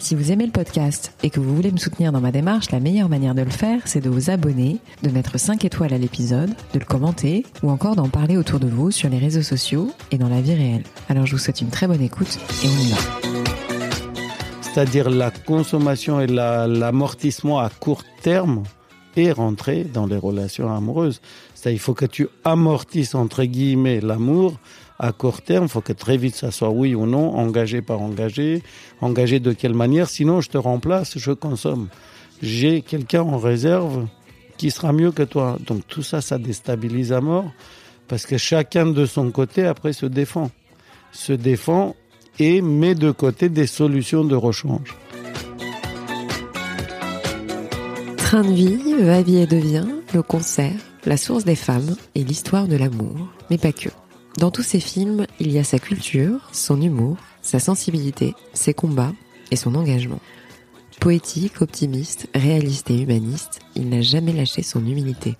Si vous aimez le podcast et que vous voulez me soutenir dans ma démarche, la meilleure manière de le faire, c'est de vous abonner, de mettre 5 étoiles à l'épisode, de le commenter ou encore d'en parler autour de vous sur les réseaux sociaux et dans la vie réelle. Alors je vous souhaite une très bonne écoute et on y va. C'est-à-dire la consommation et l'amortissement à court terme est rentré dans les relations amoureuses. C'est-à-dire il faut que tu amortisses entre guillemets l'amour à court terme, il faut que très vite ça soit oui ou non, engagé par engagé, engagé de quelle manière, sinon je te remplace, je consomme. J'ai quelqu'un en réserve qui sera mieux que toi. Donc tout ça, ça déstabilise à mort, parce que chacun de son côté, après, se défend. Se défend et met de côté des solutions de rechange. Train de vie, va-vie et devient, le concert, la source des femmes et l'histoire de l'amour, mais pas que. Dans tous ces films, il y a sa culture, son humour, sa sensibilité, ses combats et son engagement. Poétique, optimiste, réaliste et humaniste, il n'a jamais lâché son humilité.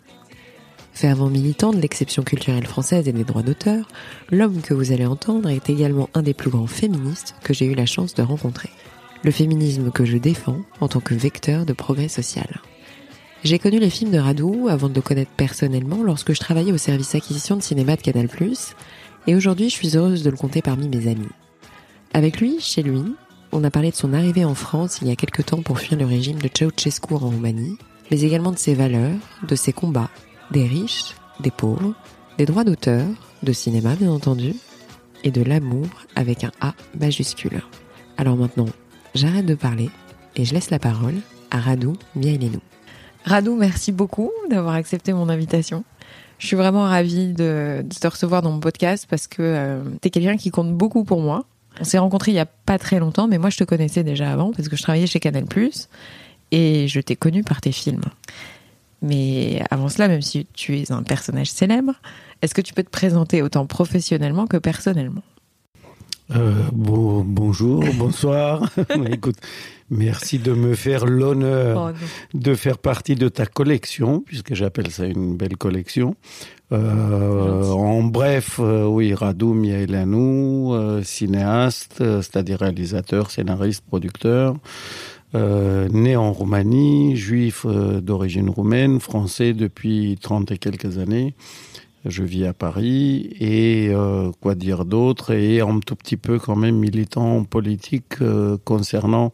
Fervent militant de l'exception culturelle française et des droits d'auteur, l'homme que vous allez entendre est également un des plus grands féministes que j'ai eu la chance de rencontrer. Le féminisme que je défends en tant que vecteur de progrès social. J'ai connu les films de Radou avant de le connaître personnellement lorsque je travaillais au service acquisition de cinéma de Canal+, et aujourd'hui je suis heureuse de le compter parmi mes amis. Avec lui, chez lui, on a parlé de son arrivée en France il y a quelque temps pour fuir le régime de Ceausescu en Roumanie, mais également de ses valeurs, de ses combats, des riches, des pauvres, des droits d'auteur, de cinéma bien entendu, et de l'amour avec un A majuscule. Alors maintenant, j'arrête de parler et je laisse la parole à Radou Miailenou. Radou, merci beaucoup d'avoir accepté mon invitation. Je suis vraiment ravie de, te recevoir dans mon podcast parce que euh, tu es quelqu'un qui compte beaucoup pour moi. On s'est rencontrés il y a pas très longtemps, mais moi je te connaissais déjà avant parce que je travaillais chez Canal+, et je t'ai connu par tes films. Mais avant cela, même si tu es un personnage célèbre, est-ce que tu peux te présenter autant professionnellement que personnellement? Euh, bon, bonjour, bonsoir. Écoute, merci de me faire l'honneur oh, de faire partie de ta collection, puisque j'appelle ça une belle collection. Euh, en bref, euh, oui, Radou Miaelanou, euh, cinéaste, c'est-à-dire réalisateur, scénariste, producteur, né en Roumanie, juif d'origine roumaine, français depuis trente et quelques années je vis à Paris et euh, quoi dire d'autre et un tout petit peu quand même militant politique euh, concernant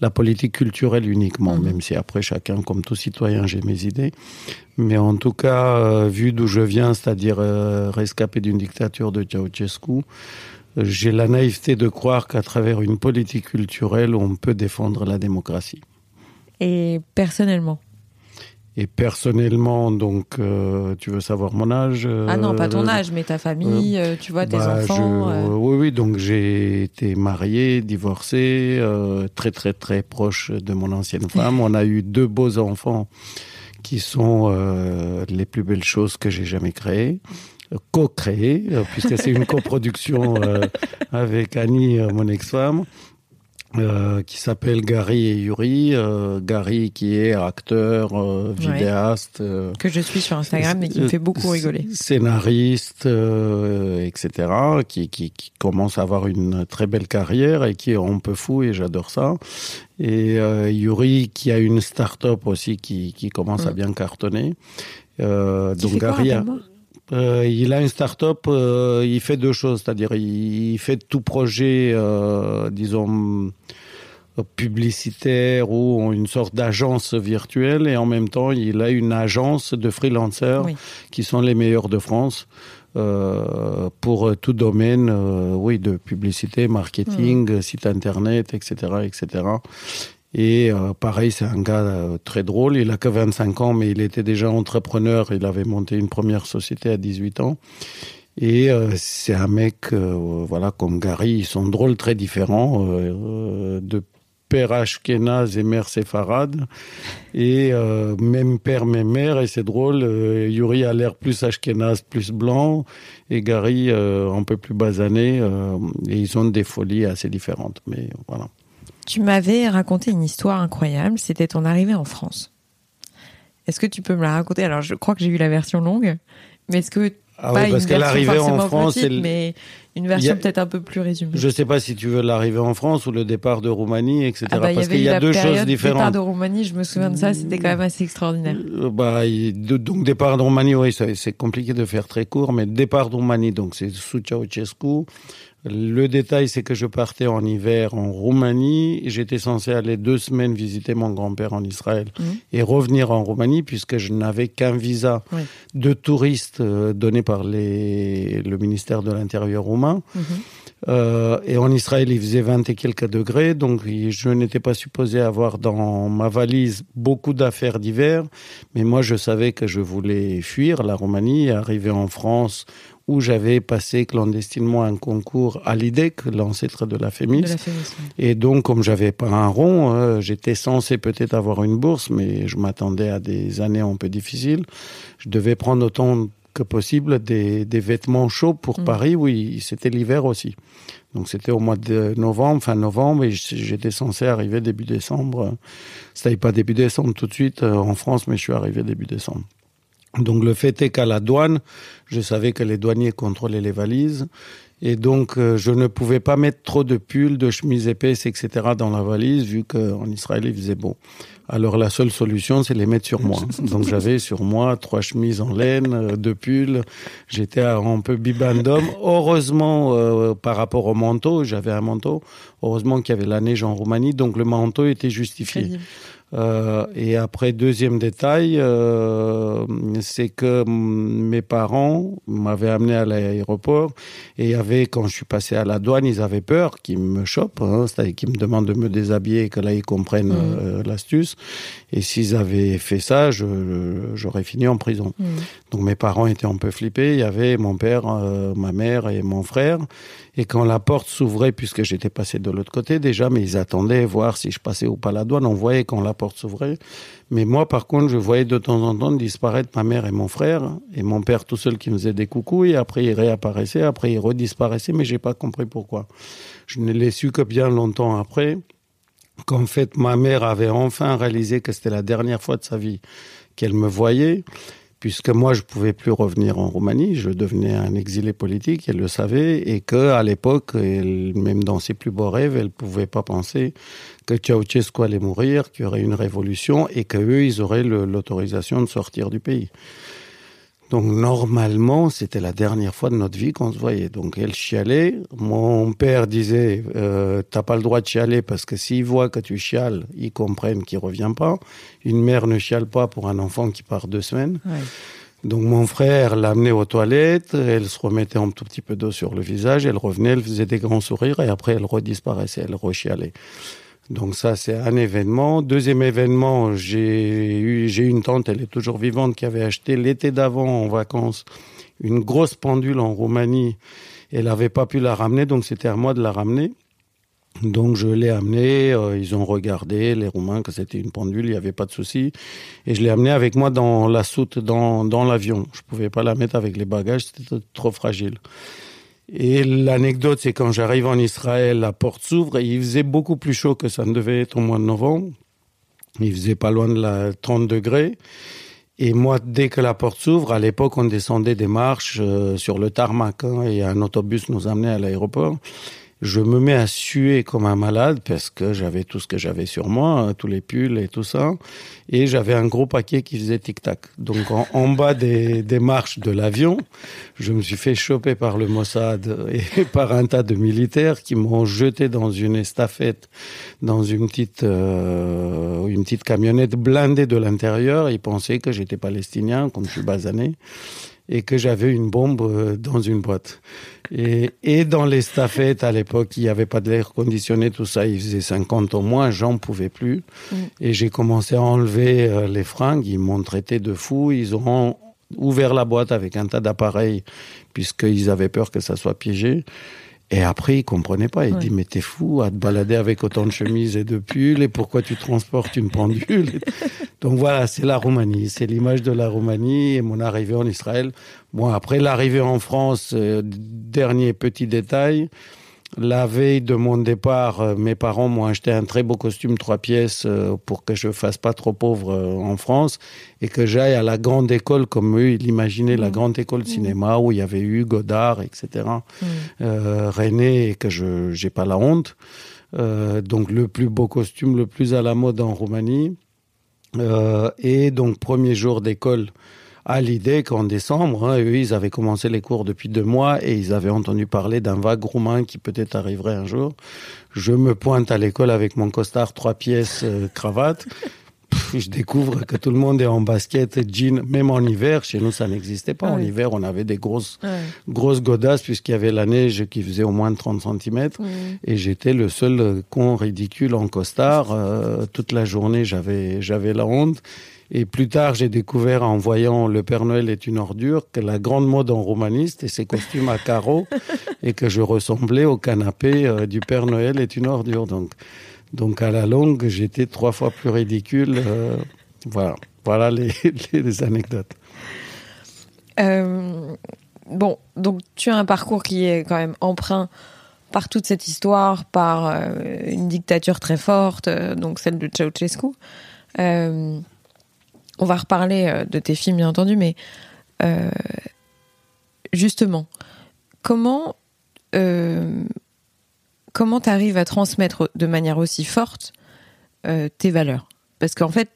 la politique culturelle uniquement, mhm. même si après chacun, comme tout citoyen, j'ai mes idées. Mais en tout cas, euh, vu d'où je viens, c'est-à-dire rescapé d'une dictature de Ceausescu, j'ai la naïveté de croire qu'à travers une politique culturelle, on peut défendre la démocratie. Et personnellement et personnellement, donc, euh, tu veux savoir mon âge euh, Ah non, pas ton âge, mais ta famille, euh, tu vois, tes bah, enfants. oui, oui, donc j'ai été marié, divorcé, très, très, très proche de mon ancienne femme. On a eu deux beaux enfants qui sont les plus belles choses que j'ai jamais créées co-créées, puisque c'est une coproduction avec Annie, mon ex-femme. Euh, qui s'appelle Gary et Yuri. Euh, Gary qui est acteur, euh, vidéaste. que je suis sur Instagram et qui me fait beaucoup rigoler. Scénariste, etc. Qui, qui, qui, commence à avoir une très belle carrière et qui est un peu fou et j'adore ça. Et Yuri qui a une start-up aussi qui, qui commence à mm. bien cartonner. donc Gary... Euh, il a une start-up, euh, il fait deux choses, c'est-à-dire il fait tout projet, euh, disons, publicitaire ou une sorte d'agence virtuelle et en même temps il a une agence de freelancers qui sont les meilleurs de France. Pour tout domaine, oui, de publicité, marketing, site internet, etc., etc. Et euh, pareil, c'est un gars euh, très drôle. Il a que 25 ans, mais il était déjà entrepreneur. Il avait monté une première société à 18 ans. Et euh, c'est un mec, voilà, comme Gary. Ils sont drôles, très différents. de père ashkénaze et mère séfarade. Et même père, même mère. Et c'est drôle, Yuri a l'air plus ashkénaze, plus blanc. Et Gary, un peu plus basané. et ils ont des folies assez différentes. Mais voilà. Tu m'avais raconté une histoire incroyable. C'était ton arrivée en France. Est-ce que tu peux me la raconter? Alors, je crois que j'ai eu la version longue. Mais est-ce que ah oui, parce qu'elle arrivait en France, mais une version peut-être un peu plus résumée? Je ne sais pas si tu veux l'arrivée en France ou le départ de Roumanie, etc. Ah bah, parce qu'il y a deux choses différentes. Le départ de Roumanie, je me souviens de ça, c'était quand même assez extraordinaire. Euh, bah, donc départ de Roumanie, oui, c'est compliqué de faire très court, mais départ de Roumanie, donc c'est sous Ceausescu. Le détail, c'est que je partais en hiver en Roumanie. J'étais censé aller deux semaines visiter mon grand-père en Israël mmh. et revenir en Roumanie puisque je n'avais qu'un visa de touriste euh, donné par les, le ministère de l'Intérieur roumain. Mmh. Euh, et en Israël, il faisait 20 et quelques degrés, donc je n'étais pas supposé avoir dans ma valise beaucoup d'affaires d'hiver, mais moi je savais que je voulais fuir la Roumanie et arriver en France où j'avais passé clandestinement un concours à l'IDEC, l'ancêtre de la FEMIS. Et donc, comme j'avais pas un rond, euh, j'étais censé peut-être avoir une bourse, mais je m'attendais à des années un peu difficiles. Je devais prendre autant que possible des, vêtements chauds pour mm. Paris, oui, c'était l'hiver aussi. Donc c'était au mois de novembre, fin novembre, et j'étais censé arriver début décembre. C'était pas début décembre tout de suite euh, en France, mais je suis arrivé début décembre. Donc le fait est qu'à la douane, je savais que les douaniers contrôlaient les valises. Et donc, euh, je ne pouvais pas mettre trop de pulls, de chemises épaisses, etc. dans la valise, vu qu'en Israël, il faisait beau. Alors, la seule solution, c'est les mettre sur moi. Donc, j'avais sur moi trois chemises en laine, euh, deux pulls. J'étais un peu bibandum. Heureusement, euh, par rapport au manteau, j'avais un manteau. Heureusement qu'il y avait la neige en Roumanie, donc le manteau était justifié. Euh, et après, deuxième détail, euh, c'est que mes parents m'avaient amené à l'aéroport et avait, quand je suis passé à la douane, ils avaient peur qu'ils me chopent, hein, c'est-à-dire qu'ils me demandent de me déshabiller et que là, ils comprennent mmh. euh, l'astuce. Et s'ils avaient fait ça, j'aurais fini en prison. Mmh. Donc mes parents étaient un peu flippés. Il y avait mon père, ma mère et mon frère. Et quand la porte s'ouvrait, puisque j'étais passé de l'autre côté déjà, mais ils attendaient voir si je passais ou pas la douane, on voyait quand la porte s'ouvrait. Mais moi, par contre, je voyais de temps en temps disparaître ma mère et mon frère, et mon père tout seul qui me faisait des coucous, et après il réapparaissait, après il redisparaissait, mais j'ai pas compris pourquoi. Je ne l'ai su que bien longtemps après, qu'en fait ma mère avait enfin réalisé que c'était la dernière fois de sa vie qu'elle me voyait puisque moi je pouvais plus revenir en Roumanie, je devenais un exilé politique, elle le savait, et que à l'époque, même dans ses plus beaux rêves, elle pouvait pas penser que Ceausescu allait mourir, qu'il y aurait une révolution, et qu'eux, ils auraient l'autorisation de sortir du pays. Donc normalement, c'était la dernière fois de notre vie qu'on se voyait. Donc elle chialait. Mon père disait, euh, t'as pas le droit de chialer parce que s'ils voient que tu chiales, ils comprennent qu'il revient pas. Une mère ne chiale pas pour un enfant qui part deux semaines. Donc mon frère l'amenait aux toilettes, elle se remettait un tout petit peu d'eau sur le visage, elle revenait, elle faisait des grands sourires et après elle redisparaissait, elle rechialait. Donc ça, c'est un événement. Deuxième événement, j'ai eu, j'ai une tante, elle est toujours vivante, qui avait acheté l'été d'avant en vacances une grosse pendule en Roumanie. Elle n'avait pas pu la ramener, donc c'était à moi de la ramener. Donc je l'ai amenée, euh, ils ont regardé, les Roumains, que c'était une pendule, il n'y avait pas de souci. Et je l'ai amenée avec moi dans la soute, dans, dans l'avion. Je pouvais pas la mettre avec les bagages, c'était trop fragile. Et l'anecdote, c'est quand j'arrive en Israël, la porte s'ouvre et il faisait beaucoup plus chaud que ça ne devait être au mois de novembre. Il faisait pas loin de la 30 degrés. Et moi, dès que la porte s'ouvre, à l'époque, on descendait des marches euh, sur le tarmac hein, et un autobus nous amenait à l'aéroport je me mets à suer comme un malade parce que j'avais tout ce que j'avais sur moi, hein, tous les pulls et tout ça. Et j'avais un gros paquet qui faisait tic-tac. Donc en, bas des, des, marches de l'avion, je me suis fait choper par le Mossad et par un tas de militaires qui m'ont jeté dans une estafette, dans une petite, euh, une petite camionnette blindée de l'intérieur. Ils pensaient que j'étais palestinien, comme je suis basané et que j'avais une bombe euh, dans une boîte. Et, et dans les staffettes, à l'époque, il n'y avait pas de l'air conditionné, tout ça, il faisait 50 au moins, j'en pouvais plus. Mm. Et j'ai commencé à enlever euh, les fringues, ils m'ont traité de fou, ils ont ouvert la boîte avec un tas d'appareils, puisqu'ils avaient peur que ça soit piégé. Et après, il comprenait pas. Il dit, mais t'es fou à te balader avec autant de chemises et de pulls, et pourquoi tu transportes une pendule? Donc voilà, c'est la Roumanie. C'est l'image de la Roumanie et mon arrivée en Israël. Bon, après l'arrivée en France, euh, dernier petit détail. La veille de mon départ, euh, mes parents m'ont acheté un très beau costume trois pièces euh, pour que je fasse pas trop pauvre euh, en France et que j'aille à la grande école comme eux, ils l'imaginaient, la mmh. grande école de mmh. cinéma où il y avait eu Godard, etc. Mmh. René et que je j'ai pas la honte. donc le plus beau costume, le plus à la mode en Roumanie. et donc premier jour d'école à l'idée qu'en décembre, hein, eux, ils avaient commencé les cours depuis deux mois et ils avaient entendu parler d'un vague roumain qui peut-être arriverait un jour. Je me pointe à l'école avec mon costard trois pièces, euh, cravate. je découvre que tout le monde est en basket, jean, même en hiver. Chez nous, ça n'existait pas. En hiver, on avait des grosses, grosses godasses puisqu'il y avait la neige qui faisait au moins 30 cm. Et j'étais le seul con ridicule en costard. Euh, toute la journée, j'avais, j'avais la honte. Et plus tard, j'ai découvert en voyant Le Père Noël est une ordure que la grande mode en romaniste et ses costumes à carreaux et que je ressemblais au canapé euh, du Père Noël est une ordure. Donc, donc à la longue, j'étais trois fois plus ridicule. Euh, voilà, voilà les, les, anecdotes. Euh, bon, donc tu as un parcours qui est quand même emprunt par toute cette histoire, par une dictature très forte, donc celle de Ceausescu. Euh, on va reparler euh, de tes films, bien entendu, mais euh, justement, comment euh, comment tu arrives à transmettre de manière aussi forte tes valeurs? Parce qu'en fait,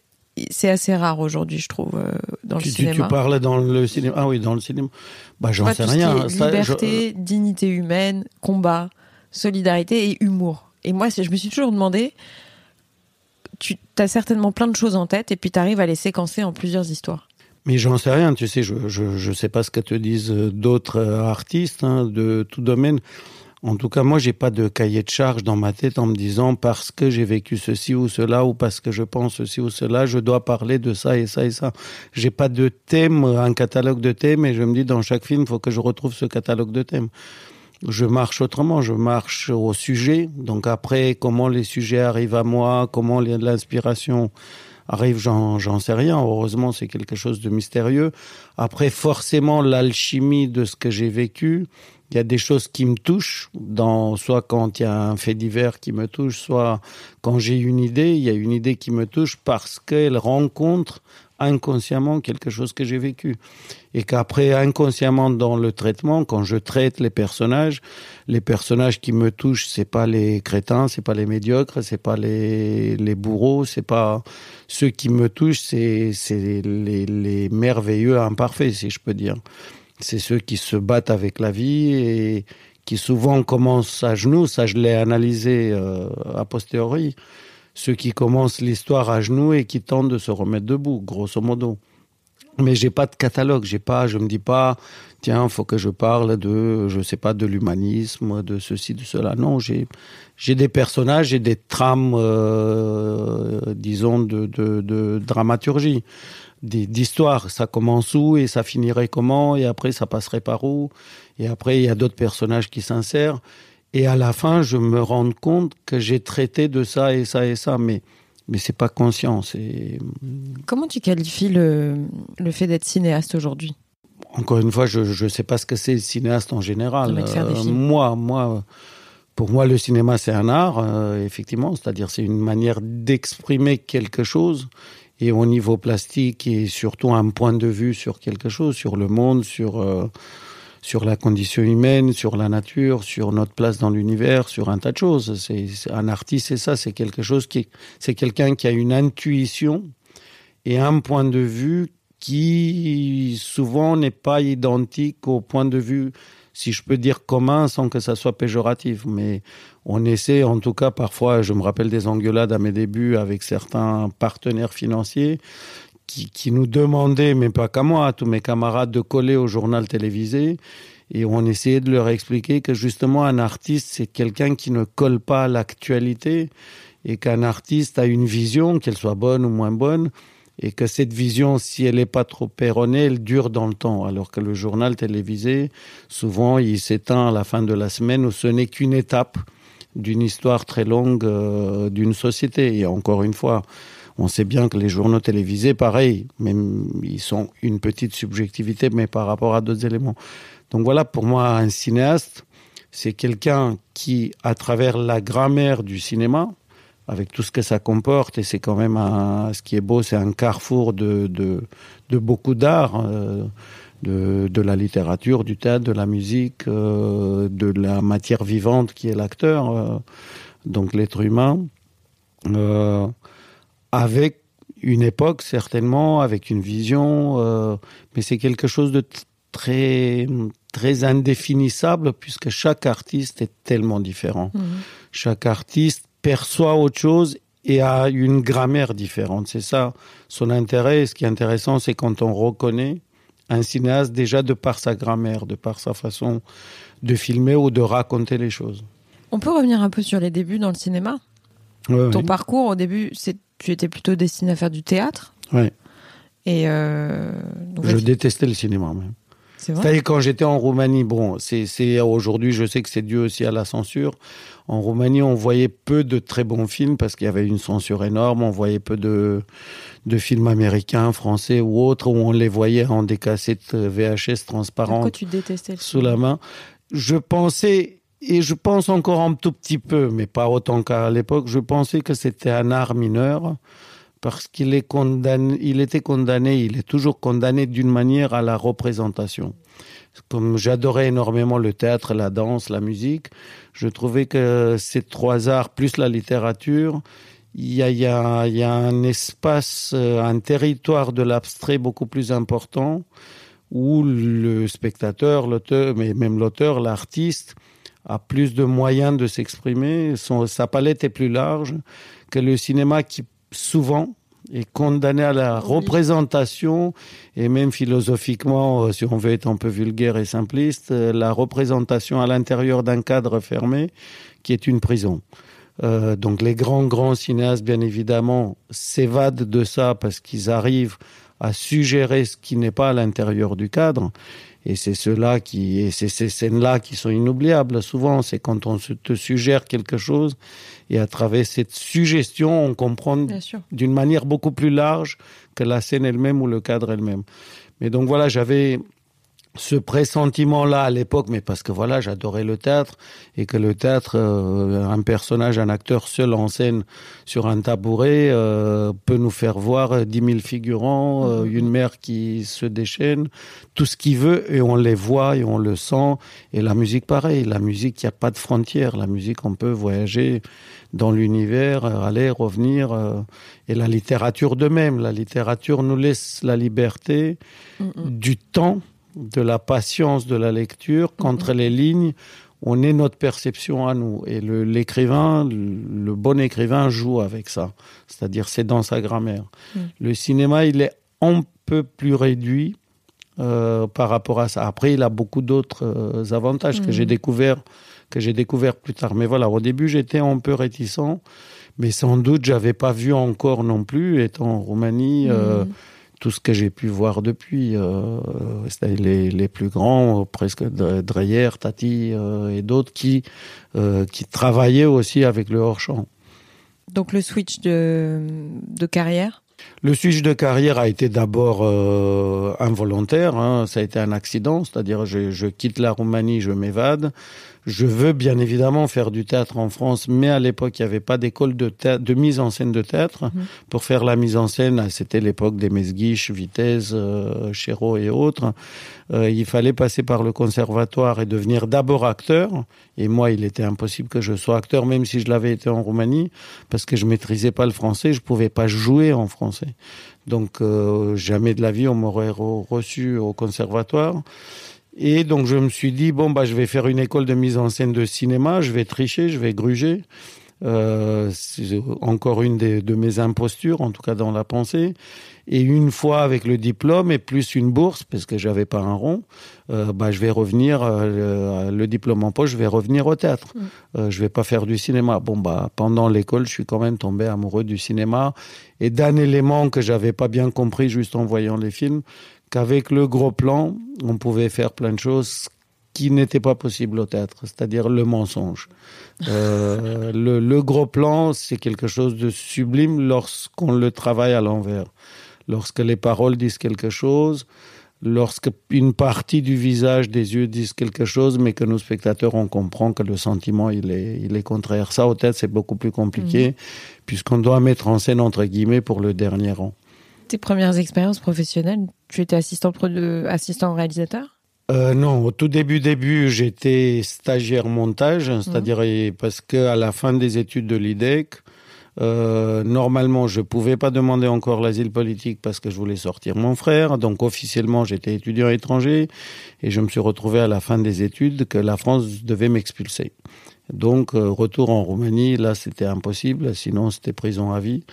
c'est assez rare aujourd'hui, je trouve, dans le cinéma. Tu parles dans le cinéma Ah oui, dans le cinéma. Bah, j'en sais rien. liberté, dignité humaine, combat, solidarité et humour. Et moi, je me suis toujours demandé tu as certainement plein de choses en tête et puis tu arrives à les séquencer en plusieurs histoires. Mais j'en sais rien, tu sais, je, je, sais pas ce que te disent euh, d'autres euh, artistes hein, de tout domaine. En tout cas, moi, j'ai pas de cahier de charge dans ma tête en me disant parce que j'ai vécu ceci ou cela ou parce que je pense ceci ou cela, je dois parler de ça et ça et ça. J'ai pas de thème, un catalogue de thèmes et je me dis dans chaque film, il faut que je retrouve ce catalogue de thèmes je marche autrement, je marche au sujet. Donc après, comment les sujets arrivent à moi, comment l'inspiration arrive, j'en sais rien. Heureusement, c'est quelque chose de mystérieux. Après, forcément, l'alchimie de ce que j'ai vécu, il y a des choses qui me touchent, dans, soit quand il y a un fait divers qui me touche, soit quand j'ai une idée, il y a une idée qui me touche parce qu'elle rencontre inconsciemment quelque chose que j'ai vécu. Et qu'après, inconsciemment dans le traitement, quand je traite les personnages, les personnages qui me touchent, c'est pas les crétins, c'est pas les médiocres, c'est pas les, les bourreaux, c'est pas ceux qui me touchent, c'est, c'est les, les merveilleux imparfaits, si je peux dire. C'est ceux qui se battent avec la vie et qui souvent commencent à genoux, ça je l'ai analysé euh, a posteriori ceux qui commencent l'histoire à genoux et qui tentent de se remettre debout, grosso modo. Mais j'ai pas de catalogue, j'ai pas, je me dis pas, tiens, faut que je parle de, je sais pas, de l'humanisme, de ceci, de cela. Non, j'ai, j'ai des personnages et des trames, euh, disons, de, de, de dramaturgie, d'histoire. Ça commence où et ça finirait comment? Et après ça passerait par où? Et après il y a d'autres personnages qui s'insèrent et à la fin, je me rends compte que j'ai traité de ça et ça et ça, mais mais c'est pas conscient. Comment tu qualifies le le fait d'être cinéaste aujourd'hui? Encore une fois, je je sais pas ce que c'est cinéaste en général. Euh, moi, moi, pour moi, le cinéma c'est un art, euh, effectivement, c'est-à-dire c'est une manière d'exprimer quelque chose et au niveau plastique et surtout un point de vue sur quelque chose, sur le monde, sur euh, sur la condition humaine, sur la nature, sur notre place dans l'univers, sur un tas de choses. C'est un artiste, c'est ça, c'est quelque chose qui, c'est quelqu'un qui a une intuition et un point de vue qui souvent n'est pas identique au point de vue, si je peux dire commun, sans que ça soit péjoratif. Mais on essaie, en tout cas, parfois, je me rappelle des engueulades à mes débuts avec certains partenaires financiers qui, nous demandaient, mais pas qu'à moi, à tous mes camarades, de coller au journal télévisé. Et on essayait de leur expliquer que justement un artiste, c'est quelqu'un qui ne colle pas à l'actualité et qu'un artiste a une vision, qu'elle soit bonne ou moins bonne, et que cette vision, si elle n'est pas trop erronée, elle dure dans le temps, alors que le journal télévisé, souvent, il s'éteint à la fin de la semaine où ce n'est qu'une étape d'une histoire très longue euh, d'une société. Et encore une fois, on sait bien que les journaux télévisés, pareil, même ils sont une petite subjectivité, mais par rapport à d'autres éléments. Donc voilà, pour moi, un cinéaste, c'est quelqu'un qui, à travers la grammaire du cinéma, avec tout ce que ça comporte, et c'est quand même ce qui est beau, c'est un carrefour de, de, beaucoup d'art, euh, de, de, la littérature, du théâtre, de la musique, euh, de la matière vivante qui est l'acteur, euh, donc l'être humain, avec une époque certainement, avec une vision, euh, mais c'est quelque chose de très très indéfinissable puisque chaque artiste est tellement différent. Mmh. Chaque artiste perçoit autre chose et a une grammaire différente. C'est ça son intérêt. Ce qui est intéressant, c'est quand on reconnaît un cinéaste déjà de par sa grammaire, de par sa façon de filmer ou de raconter les choses. On peut revenir un peu sur les débuts dans le cinéma? Ton oui. parcours au début, c'est tu étais plutôt destiné à faire du théâtre. Oui. Et euh, donc, je détestais le cinéma même. C'est-à-dire quand j'étais en Roumanie, bon, c'est aujourd'hui, je sais que c'est dû aussi à la censure. En Roumanie, on voyait peu de très bons films parce qu'il y avait une censure énorme. On voyait peu de, de films américains, français ou autres où on les voyait en des cassettes VHS transparentes. Pourquoi tu détestais le Sous la main. Je pensais, et je pense encore un tout petit peu, mais pas autant qu'à l'époque, je pensais que c'était un art mineur parce qu'il est condamné, il était condamné, il est toujours condamné d'une manière à la représentation. Comme j'adorais énormément le théâtre, la danse, la musique, je trouvais que ces trois arts plus la littérature, il y a, un espace, euh, un territoire de l'abstrait beaucoup plus important où le spectateur, l'auteur, mais même l'auteur, l'artiste, a plus de moyens de s'exprimer, sa palette est plus large que le cinéma qui souvent est condamné à la représentation et même philosophiquement, euh, si on veut être un peu vulgaire et simpliste, euh, la représentation à l'intérieur d'un cadre fermé qui est une prison. Euh, donc les grands, grands cinéastes, bien évidemment, s'évadent de ça parce qu'ils arrivent à suggérer ce qui n'est pas à l'intérieur du cadre. Et c'est cela qui, et c'est ces scènes-là qui sont inoubliables. Souvent, c'est quand on te suggère quelque chose et à travers cette suggestion, on comprend d'une manière beaucoup plus large que la scène elle-même ou le cadre elle-même. Mais donc voilà, j'avais ce pressentiment-là à l'époque, mais parce que voilà, j'adorais le théâtre et que le théâtre, euh, un personnage, un acteur seul en scène sur un tabouret euh, peut nous faire voir dix mille figurants, euh, mhm. une mer qui se déchaîne, tout ce qu'il veut et on les voit et on le sent. Et la musique, pareil, la musique, il n'y a pas de frontières. La musique, on peut voyager dans l'univers, aller, revenir. Et la littérature de même. La littérature nous laisse la liberté mm du temps de la patience de la lecture qu'entre les lignes, on est notre perception à nous. Et l'écrivain, le, le, bon écrivain joue avec ça. C'est-à-dire, c'est dans sa grammaire. Mmh. Le cinéma, il est un peu plus réduit euh, par rapport à ça. Après, il a beaucoup d'autres euh, avantages mmh. que j'ai découvert que j'ai découvert plus tard. Mais voilà, au début, j'étais un peu réticent, mais sans doute, j'avais pas vu encore non plus, étant en Roumanie. Euh, tout ce que j'ai pu voir depuis, euh, les, les, plus grands, presque Dreyer, Tati euh, et d'autres qui, euh, qui travaillaient aussi avec le hors-champ. Donc le switch de, de carrière? Le switch de carrière a été d'abord euh, involontaire, hein, ça a été un accident, c'est-à-dire je, je quitte la Roumanie, je m'évade, je veux bien évidemment faire du théâtre en France, mais à l'époque, il n'y avait pas d'école de, de mise en scène de théâtre. Mmh. Pour faire la mise en scène, c'était l'époque des Mesguiches, Vitesse, euh, Chéreau et autres. Euh, il fallait passer par le conservatoire et devenir d'abord acteur. Et moi, il était impossible que je sois acteur, même si je l'avais été en Roumanie, parce que je maîtrisais pas le français, je pouvais pas jouer en français. Donc, euh, jamais de la vie, on m'aurait reçu au conservatoire. Et donc je me suis dit bon bah je vais faire une école de mise en scène de cinéma, je vais tricher, je vais gruger. Euh, c'est encore une de mes impostures, en tout cas dans la pensée. Et une fois avec le diplôme et plus une bourse, parce que j'avais pas un rond, euh, bah, je vais revenir, euh, le, diplôme en poche, je vais revenir au théâtre. Mm. Euh, je vais pas faire du cinéma. Bon, bah, pendant l'école, je suis quand même tombé amoureux du cinéma et d'un élément que j'avais pas bien compris juste en voyant les films, qu'avec le gros plan, on pouvait faire plein de choses qui n'étaient pas possibles au théâtre, c'est-à-dire le mensonge. Euh, le, le, gros plan, c'est quelque chose de sublime lorsqu'on le travaille à l'envers lorsque les paroles disent quelque chose, lorsque une partie du visage des yeux disent quelque chose, mais que nos spectateurs, on comprend que le sentiment, il est, il est contraire. Ça, au tête, c'est beaucoup plus compliqué, mhm. puisqu'on doit mettre en scène, entre guillemets, pour le dernier rang. Tes premières expériences professionnelles, tu étais assistant, assistant réalisateur? Euh, non, au tout début, début, j'étais stagiaire montage, c'est-à-dire mhm. parce que à la fin des études de l'IDEC, euh, normalement, je pouvais pas demander encore l'asile politique parce que je voulais sortir mon frère. Donc officiellement, j'étais étudiant étranger et je me suis retrouvé à la fin des études que la France devait m'expulser. Donc euh, retour en Roumanie, là c'était impossible, sinon c'était prison à vie.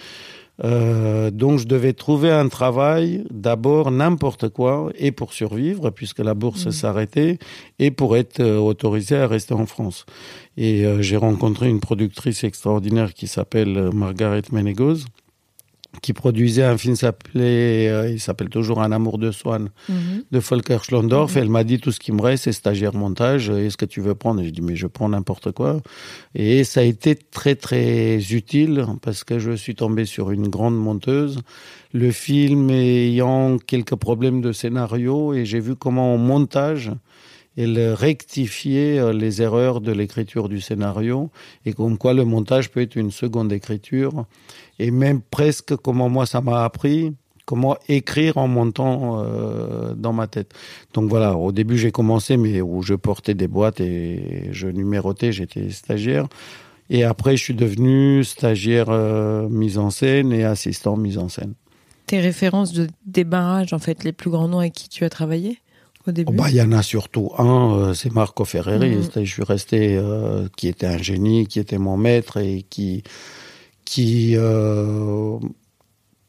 Euh, donc je devais trouver un travail, d'abord n'importe quoi, et pour survivre, puisque la bourse mmh. s'arrêtait, et pour être euh, autorisé à rester en France. Et euh, j'ai rencontré une productrice extraordinaire qui s'appelle Margaret Menegos, qui produisait un film s'appelait, euh, il s'appelle toujours Un amour de Swan, mhm. de Volker Schlondorf. Mhm. Elle m'a dit tout ce qui me reste, c'est stagiaire montage. Est-ce que tu veux prendre? Et je dis mais je prends n'importe quoi. Et ça a été très très utile parce que je suis tombé sur une grande monteuse. Le film ayant quelques problèmes de scénario et j'ai vu comment en montage elle rectifiait euh, les erreurs de l'écriture du scénario et comme quoi le montage peut être une seconde écriture et même presque comment moi ça m'a appris comment écrire en montant euh, dans ma tête. Donc voilà, au début j'ai commencé, mais où je portais des boîtes et je numérotais, j'étais stagiaire. Et après je suis devenu stagiaire euh, mise en scène et assistant mise en scène. Tes références de débarrage, en fait, les plus grands noms avec qui tu as travaillé? Au début oh bah, Il y en a surtout un, euh, c'est Marco Ferreri. Mhm. Je suis resté, qui était un génie, qui était mon maître et qui qui, euh,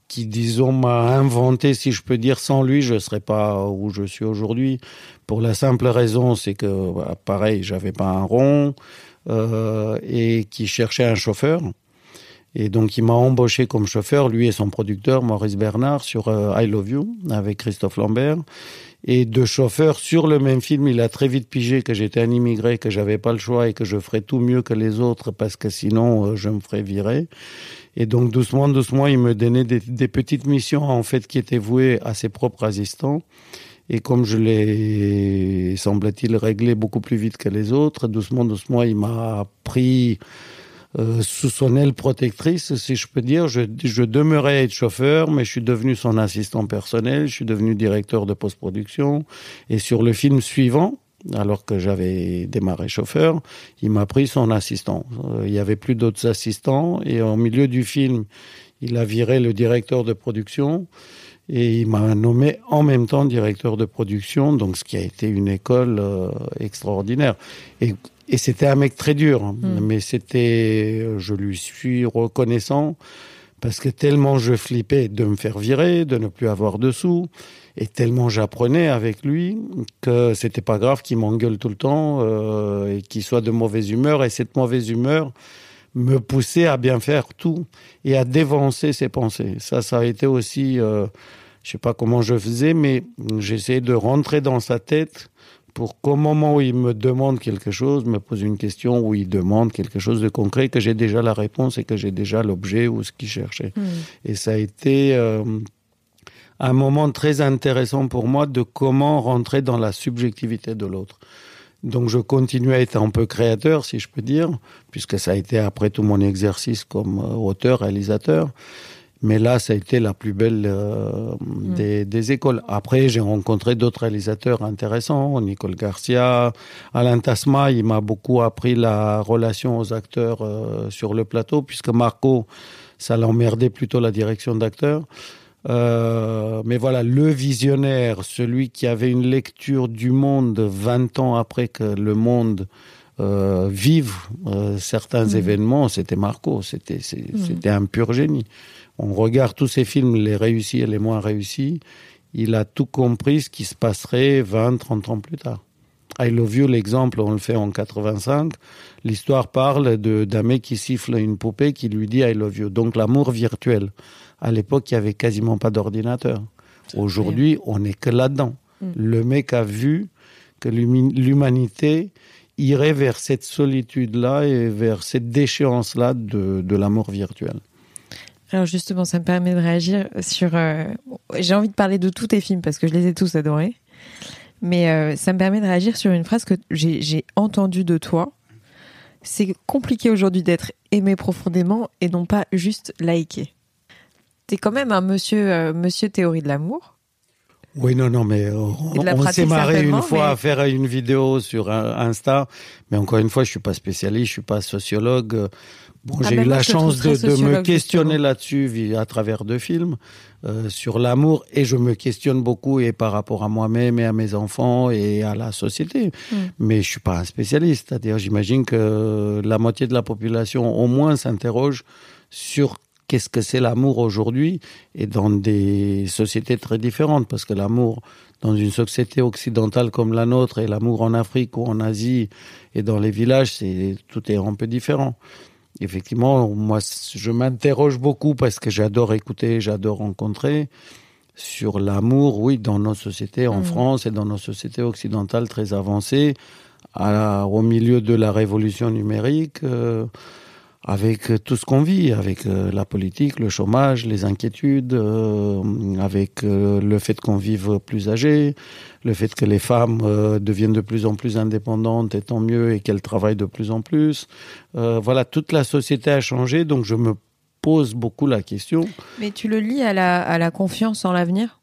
qui disons, m'a inventé, si je peux dire, sans lui, je ne serais pas où je suis aujourd'hui. Pour la simple raison, c'est que, bah, pareil, j'avais pas un rond euh, et qui cherchait un chauffeur. Et donc, il m'a embauché comme chauffeur, lui et son producteur, Maurice Bernard, sur euh, I Love You, avec Christophe Lambert et de chauffeur sur le même film. Il a très vite pigé que j'étais un immigré, que j'avais pas le choix et que je ferais tout mieux que les autres parce que sinon euh, je me ferais virer. Et donc doucement, doucement, il me donnait des, petites missions en fait qui étaient vouées à ses propres assistants. Et comme je l'ai, semble-t-il, réglé beaucoup plus vite que les autres, doucement, doucement, il m'a pris euh, sous son aile protectrice, si je peux dire. Je, demeurais être chauffeur, mais je suis devenu son assistant personnel, je suis devenu directeur de post-production. Et sur le film suivant, alors que j'avais démarré chauffeur, il m'a pris son assistant. Euh, il y avait plus d'autres assistants et au milieu du film, il a viré le directeur de production et il m'a nommé en même temps directeur de production, donc ce qui a été une école euh, extraordinaire. Et et c'était un mec très dur, hein. hmm. mais c'était, je lui suis reconnaissant parce que tellement je flippais de me faire virer, de ne plus avoir de sous, et tellement j'apprenais avec lui que c'était pas grave qu'il m'engueule tout le temps euh, et qu'il soit de mauvaise humeur. Et cette mauvaise humeur me poussait à bien faire tout et à dévancer ses pensées. Ça, ça a été aussi, euh, je sais pas comment je faisais, mais j'essayais de rentrer dans sa tête pour qu'au moment où il me demande quelque chose, me pose une question, où il demande quelque chose de concret, que j'ai déjà la réponse et que j'ai déjà l'objet ou ce qu'il cherchait. Hmm. Et ça a été euh, un moment très intéressant pour moi de comment rentrer dans la subjectivité de l'autre. Donc je continue à être un peu créateur, si je peux dire, puisque ça a été après tout mon exercice comme euh, auteur, réalisateur. Mais là, ça a été la plus belle euh, mm. des, des, écoles. Après, j'ai rencontré d'autres réalisateurs intéressants, Nicole Garcia, Alain Tasma. Il m'a beaucoup appris la relation aux acteurs euh, sur le plateau, puisque Marco, ça l'emmerdait plutôt la direction d'acteurs. Euh, mais voilà, le visionnaire, celui qui avait une lecture du monde 20 ans après que le monde euh, vivre certains mmh. événements, c'était Marco, c'était mmh. c'était un pur génie. On regarde tous ces films, les réussis et les moins réussis, il a tout compris ce qui se passerait 20, 30 ans plus tard. I Love You, l'exemple, on le fait en 85. L'histoire parle d'un mec qui siffle une poupée qui lui dit I love you. Donc l'amour virtuel. À l'époque, il n'y avait quasiment pas d'ordinateur. Aujourd'hui, on n'est que là-dedans. Mm. Le mec a vu que l'humanité irait vers cette solitude-là et vers cette déchéance-là de, de l'amour virtuel. Alors justement, ça me permet de réagir sur... Euh, j'ai envie de parler de tous tes films parce que je les ai tous adorés. Mais euh, ça me permet de réagir sur une phrase que j'ai entendue de toi. C'est compliqué aujourd'hui d'être aimé profondément et non pas juste liké. T'es quand même un monsieur, euh, monsieur théorie de l'amour. Oui, non, non, mais on, s'est marré une fois à faire une vidéo sur Insta, mais encore une fois, je suis pas spécialiste, je suis pas sociologue. Bon, ah j'ai ben eu la chance de, de, me questionner là-dessus à travers deux films euh, sur l'amour et je me questionne beaucoup et par rapport à moi-même et à mes enfants et à la société. Mm. Mais je suis pas un spécialiste. C'est-à-dire, j'imagine que la moitié de la population au moins s'interroge sur qu'est-ce que c'est l'amour aujourd'hui et dans des sociétés très différentes parce que l'amour dans une société occidentale comme la nôtre et l'amour en Afrique ou en Asie et dans les villages, c'est tout est un peu différent effectivement, moi, je m'interroge beaucoup parce que j'adore écouter, j'adore rencontrer sur l'amour, oui, dans nos sociétés en mm. France et dans nos sociétés occidentales très avancées, au milieu de la révolution numérique. Euh, avec tout ce qu'on vit, avec euh, la politique, le chômage, les inquiétudes, euh, avec euh, le fait qu'on vive plus âgé, le fait que les femmes deviennent de plus en plus indépendantes et tant mieux et qu'elles travaillent de plus en plus. voilà, toute la société a changé, donc je me pose beaucoup la question. Mais tu le lis à la, à la confiance en l'avenir?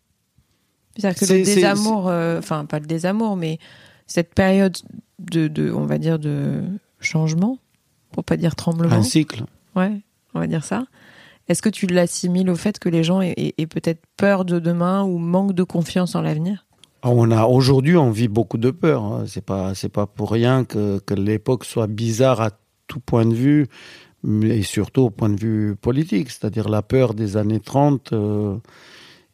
C'est-à-dire que le désamour, enfin pas le désamour, mais cette période de, de on va dire, de changement pour pas dire tremblement. Un cycle. Ouais, on va dire ça. Est-ce que tu l'assimiles au fait que les gens aient, peut-être peur de demain ou manquent de confiance en l'avenir? Ah, on a aujourd'hui on vit beaucoup de peur. Hein. C'est pas c'est pas pour rien que, que l'époque soit bizarre à tout point de vue, mais surtout au point de vue politique. C'est-à-dire la peur des années 30, euh,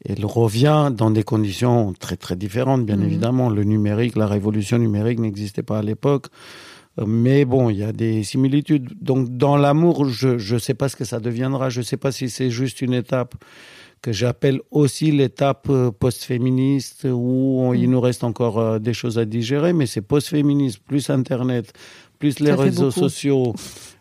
elle revient dans des conditions très très différentes, bien mmh. évidemment. Le numérique, la révolution numérique n'existait pas à l'époque. Mais bon, il y a des similitudes. Donc dans l'amour, je ne sais pas ce que ça deviendra. Je ne sais pas si c'est juste une étape que j'appelle aussi l'étape euh, post-féministe où il mm. nous reste encore euh, des choses à digérer, mais c'est post-féministe, plus Internet, plus les réseaux sociaux,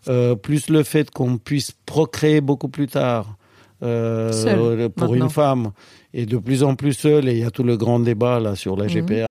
euh, plus le fait qu'on puisse procréer beaucoup plus tard. pour une femme et de plus en plus seule et il y a tout le grand débat là sur la mm. GPA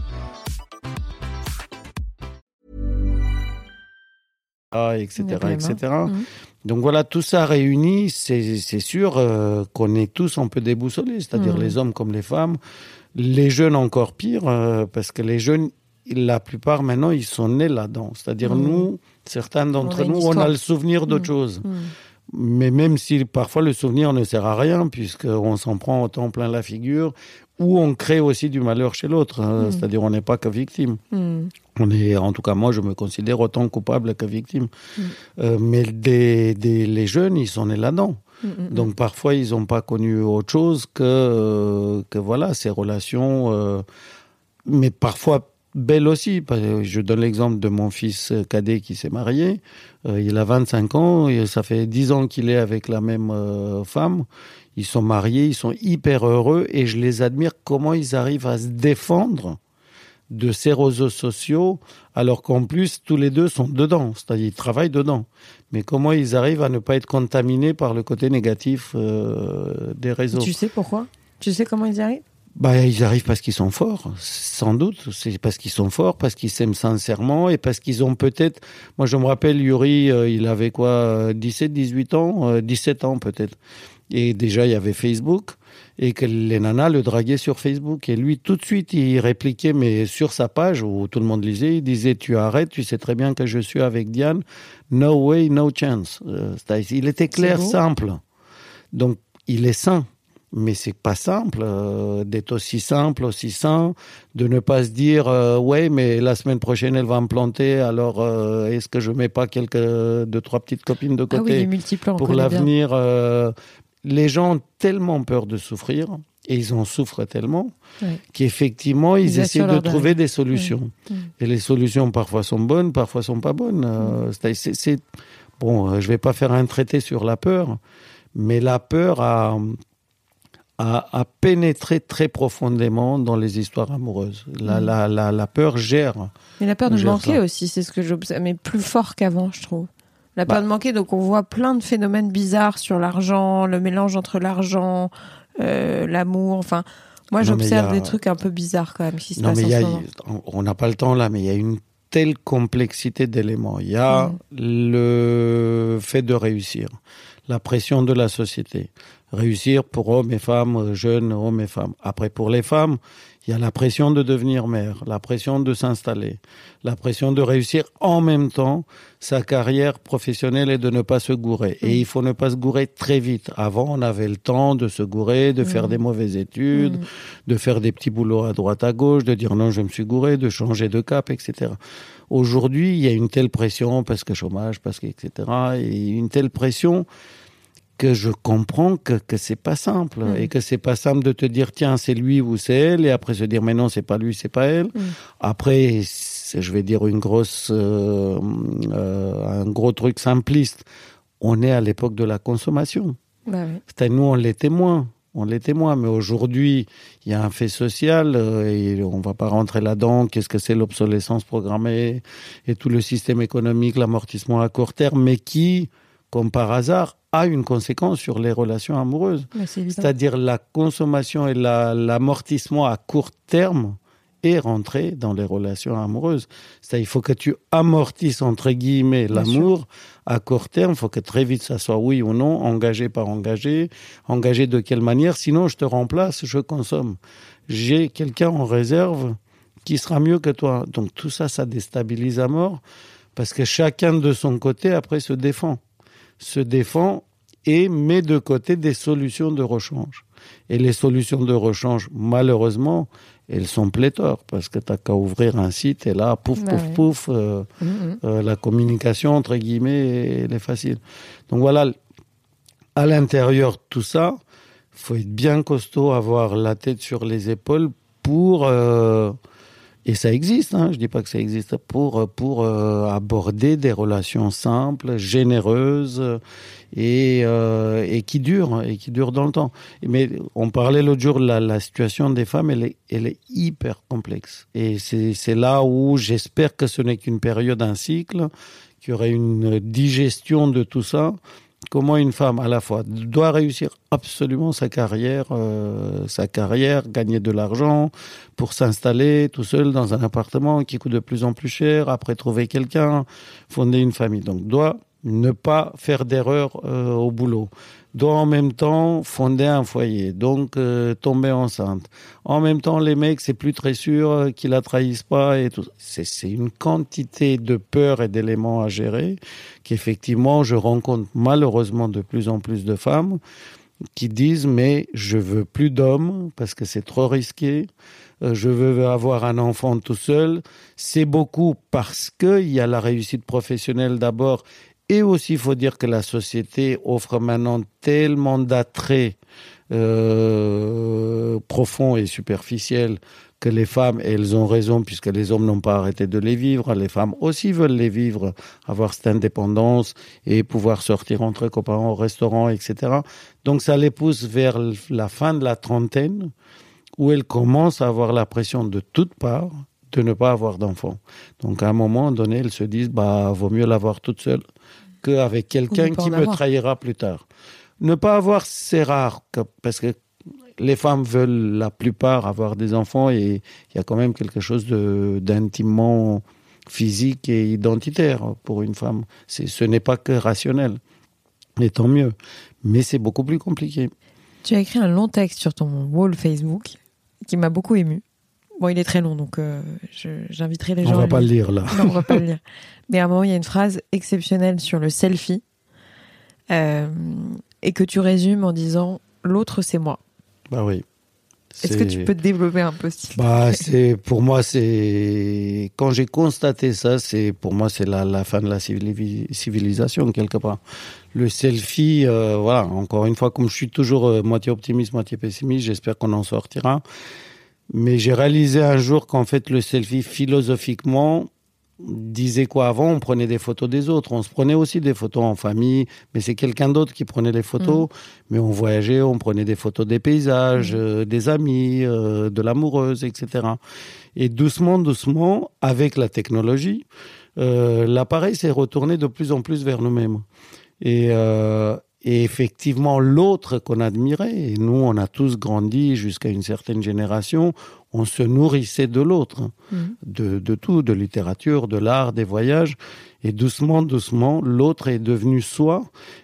Etc., etc. Mhm. Donc voilà, tout ça réuni, c'est sûr euh, qu'on est tous un peu déboussolés, c'est-à-dire mhm. les hommes comme les femmes, les jeunes encore pire, euh, parce que les jeunes, la plupart maintenant, ils sont nés là-dedans. C'est-à-dire mhm. nous, certains d'entre nous, on a le souvenir d'autre chose. Mais même si parfois le souvenir ne sert à rien, puisqu'on s'en prend autant plein la figure, ou on crée aussi du malheur chez l'autre. Hein. Hmm. C'est-à-dire, on n'est pas que victime. Hmm. On est, en tout cas, moi, je me considère autant coupable que victime. Hmm. Euh, mais des, des, les jeunes, ils sont nés là-dedans. Donc, parfois, ils n'ont pas connu autre chose que, euh, que voilà, ces relations. Euh, mais parfois belles aussi. Je donne l'exemple de mon fils cadet qui s'est marié. il a 25 ans et ça fait 10 ans qu'il est avec la même femme. Ils sont mariés, ils sont hyper heureux et je les admire comment ils arrivent à se défendre de ces réseaux sociaux alors qu'en plus tous les deux sont dedans, c'est-à-dire ils travaillent dedans. Mais comment ils arrivent à ne pas être contaminés par le côté négatif euh, des réseaux? Tu sais pourquoi? Tu sais comment ils y arrivent? Bah, ils arrivent parce qu'ils sont forts, sans doute. C'est parce qu'ils sont forts, parce qu'ils s'aiment sincèrement et parce qu'ils ont peut-être. Moi, je me rappelle, Yuri, euh, il avait quoi, 17, 18 ans, 17 ans peut-être. Et déjà, il y avait Facebook et que les nanas le draguaient sur Facebook. Et lui, tout de suite, il répliquait, mais sur sa page où tout le monde lisait, il disait Tu arrêtes, tu sais très bien que je suis avec Diane. No way, no chance. Euh, il était clair, simple. Donc, il est sain. Mais c'est pas simple euh, d'être aussi simple, aussi sain, de ne pas se dire euh, ouais, mais la semaine prochaine elle va me planter, alors est-ce que je mets pas quelques deux trois petites copines de côté ah pour l'avenir les gens ont tellement peur de souffrir, et ils en souffrent tellement, qu'effectivement, ils, essaient de trouver des solutions. Et les solutions, parfois, sont bonnes, parfois, sont pas bonnes. Euh, c'est, Bon, euh, je vais pas faire un traité sur la peur, mais la peur a, a, pénétré très profondément dans les histoires amoureuses. La, la, la, peur gère. Mais la peur de manquer aussi, c'est ce que j'observe, mais plus fort qu'avant, je trouve. La peur bah. de manquer, donc on voit plein de phénomènes bizarres sur l'argent, le mélange entre l'argent, euh, l'amour, enfin... Moi, j'observe des trucs un peu bizarres quand même qui se non, mais On n'a pas le temps là, mais il y a une telle complexité d'éléments. Il y a mm. le fait de réussir, la pression de la société. Réussir pour hommes et femmes, jeunes hommes et femmes. Après, pour les femmes, il y a la pression de devenir mère, la pression de s'installer, la pression de réussir en même temps sa carrière professionnelle et de ne pas se gourer. Et il faut ne pas se gourer très vite. Avant, on avait le temps de se gourer, de faire des mauvaises études, de faire des petits boulots à droite à gauche, de dire non, je me suis gouré, de changer de cap, etc. Aujourd'hui, il y a une telle pression parce que chômage, parce que etc. Et une telle pression que je comprends que que c'est pas simple mm. et que c'est pas simple de te dire tiens c'est lui ou c'est elle et après se dire mais non c'est pas lui c'est pas elle. Mm. Après je vais dire une grosse euh, euh, un gros truc simpliste. On est à l'époque de la consommation. Bah oui. nous on l'est témoin. On l'est témoin, mais aujourd'hui, il y a un fait social euh, et on va pas rentrer là-dedans. Qu'est-ce que c'est l'obsolescence programmée et tout le système économique, l'amortissement à court terme, mais qui, comme par hasard, a une conséquence sur les relations amoureuses. C'est-à-dire la consommation et l'amortissement à court terme est rentré dans les relations amoureuses. C'est-à-dire il faut que tu amortisses entre guillemets l'amour à court terme. Il faut que très vite ça soit oui ou non, engagé par engagé, engagé de quelle manière. Sinon, je te remplace, je consomme. J'ai quelqu'un en réserve qui sera mieux que toi. Donc tout ça, ça déstabilise à mort parce que chacun de son côté après se défend se défend et met de côté des solutions de rechange. Et les solutions de rechange, malheureusement, elles sont pléthores parce que tu n'as qu'à ouvrir un site et là, pouf, pouf, pouf, euh, mm, mm. Euh, la communication, entre guillemets, elle est facile. Donc voilà, à l'intérieur, tout ça, faut être bien costaud, avoir la tête sur les épaules pour euh, et ça existe, hein, je dis pas que ça existe, pour, pour euh, aborder des relations simples, généreuses et, euh, et qui durent, et qui durent dans le temps. Mais on parlait l'autre jour, la, la situation des femmes, elle est, elle est hyper complexe. Et c'est là où j'espère que ce n'est qu'une période, un cycle, qu'il y aurait une digestion de tout ça comment une femme à la fois doit réussir absolument sa carrière, euh, sa carrière, gagner de l'argent pour s'installer tout seul dans un appartement qui coûte de plus en plus cher, après trouver quelqu'un, fonder une famille. Donc doit ne pas faire d'erreur euh, au boulot doit en même temps fonder un foyer, donc euh, tomber enceinte. En même temps, les mecs, c'est plus très sûr euh, qu'ils la trahissent pas et tout. C'est une quantité de peur et d'éléments à gérer qu'effectivement, je rencontre malheureusement de plus en plus de femmes qui disent mais je veux plus d'hommes parce que c'est trop risqué. Euh, je veux avoir un enfant tout seul. C'est beaucoup parce qu'il y a la réussite professionnelle d'abord et aussi, il faut dire que la société offre maintenant tellement d'attraits euh, profonds et superficiels que les femmes, elles ont raison puisque les hommes n'ont pas arrêté de les vivre. Les femmes aussi veulent les vivre, avoir cette indépendance et pouvoir sortir entre copains au restaurant, etc. Donc ça les pousse vers la fin de la trentaine où elles commencent à avoir la pression de toutes parts de ne pas avoir d'enfants. Donc à un moment donné, elles se disent, bah, vaut mieux l'avoir toute seule qu'avec quelqu'un qui me trahira plus tard. Ne pas avoir, c'est rare, parce que les femmes veulent la plupart avoir des enfants et il y a quand même quelque chose d'intimement physique et identitaire pour une femme. Ce n'est pas que rationnel. Et tant mieux. Mais c'est beaucoup plus compliqué. Tu as écrit un long texte sur ton wall Facebook qui m'a beaucoup ému. Bon, il est très long, donc euh, j'inviterai les gens. On va pas le lire là. Non, on va pas le lire. Mais à un moment, il y a une phrase exceptionnelle sur le selfie euh, et que tu résumes en disant l'autre c'est moi. Bah oui. Est-ce que tu peux te développer un peu bah, c'est pour moi c'est quand j'ai constaté ça c'est pour moi c'est la, la, fin de la civilisation quelque part. Le selfie euh, voilà encore une fois comme je suis toujours moitié optimiste moitié pessimiste j'espère qu'on en sortira. Mais j'ai réalisé un jour qu'en fait le selfie philosophiquement disait quoi avant? On prenait des photos des autres. On se prenait aussi des photos en famille, mais c'est quelqu'un d'autre qui prenait les photos. Mm. Mais on voyageait, on prenait des photos des paysages, mm. euh, des amis, euh, de l'amoureuse, etc. Et doucement, doucement, avec la technologie, euh, l'appareil s'est retourné de plus en plus vers nous-mêmes. Et, et effectivement, l'autre qu'on admirait, et nous, on a tous grandi jusqu'à une certaine génération, on se nourrissait de l'autre, mmh. de, de, tout, de littérature, de l'art, des voyages. Et doucement, doucement, l'autre est devenu soi.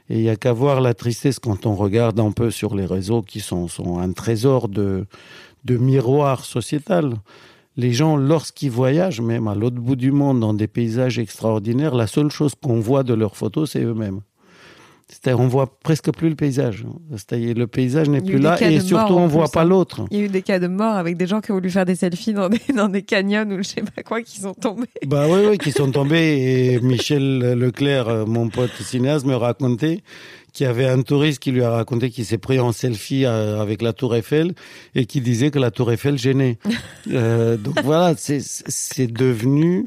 Et il n'y a qu'à voir la tristesse quand on regarde un peu sur les réseaux qui sont, sont un trésor de, de miroir sociétal. Les gens, lorsqu'ils voyagent, même à l'autre bout du monde, dans des paysages extraordinaires, la seule chose qu'on voit de leurs photos, c'est eux-mêmes on voit presque plus le paysage. Le paysage n'est plus là et surtout on voit pas hein. l'autre. Il y a eu des cas de mort avec des gens qui ont voulu faire des selfies dans des, dans des canyons ou je sais pas quoi qui sont tombés. Bah oui, oui, qui sont tombés et Michel Leclerc, euh, mon pote cinéaste, me racontait qu'il y avait un touriste qui lui a raconté qu'il s'est pris en selfie euh, avec la tour Eiffel et qui disait que la tour Eiffel gênait. euh, donc voilà, c'est devenu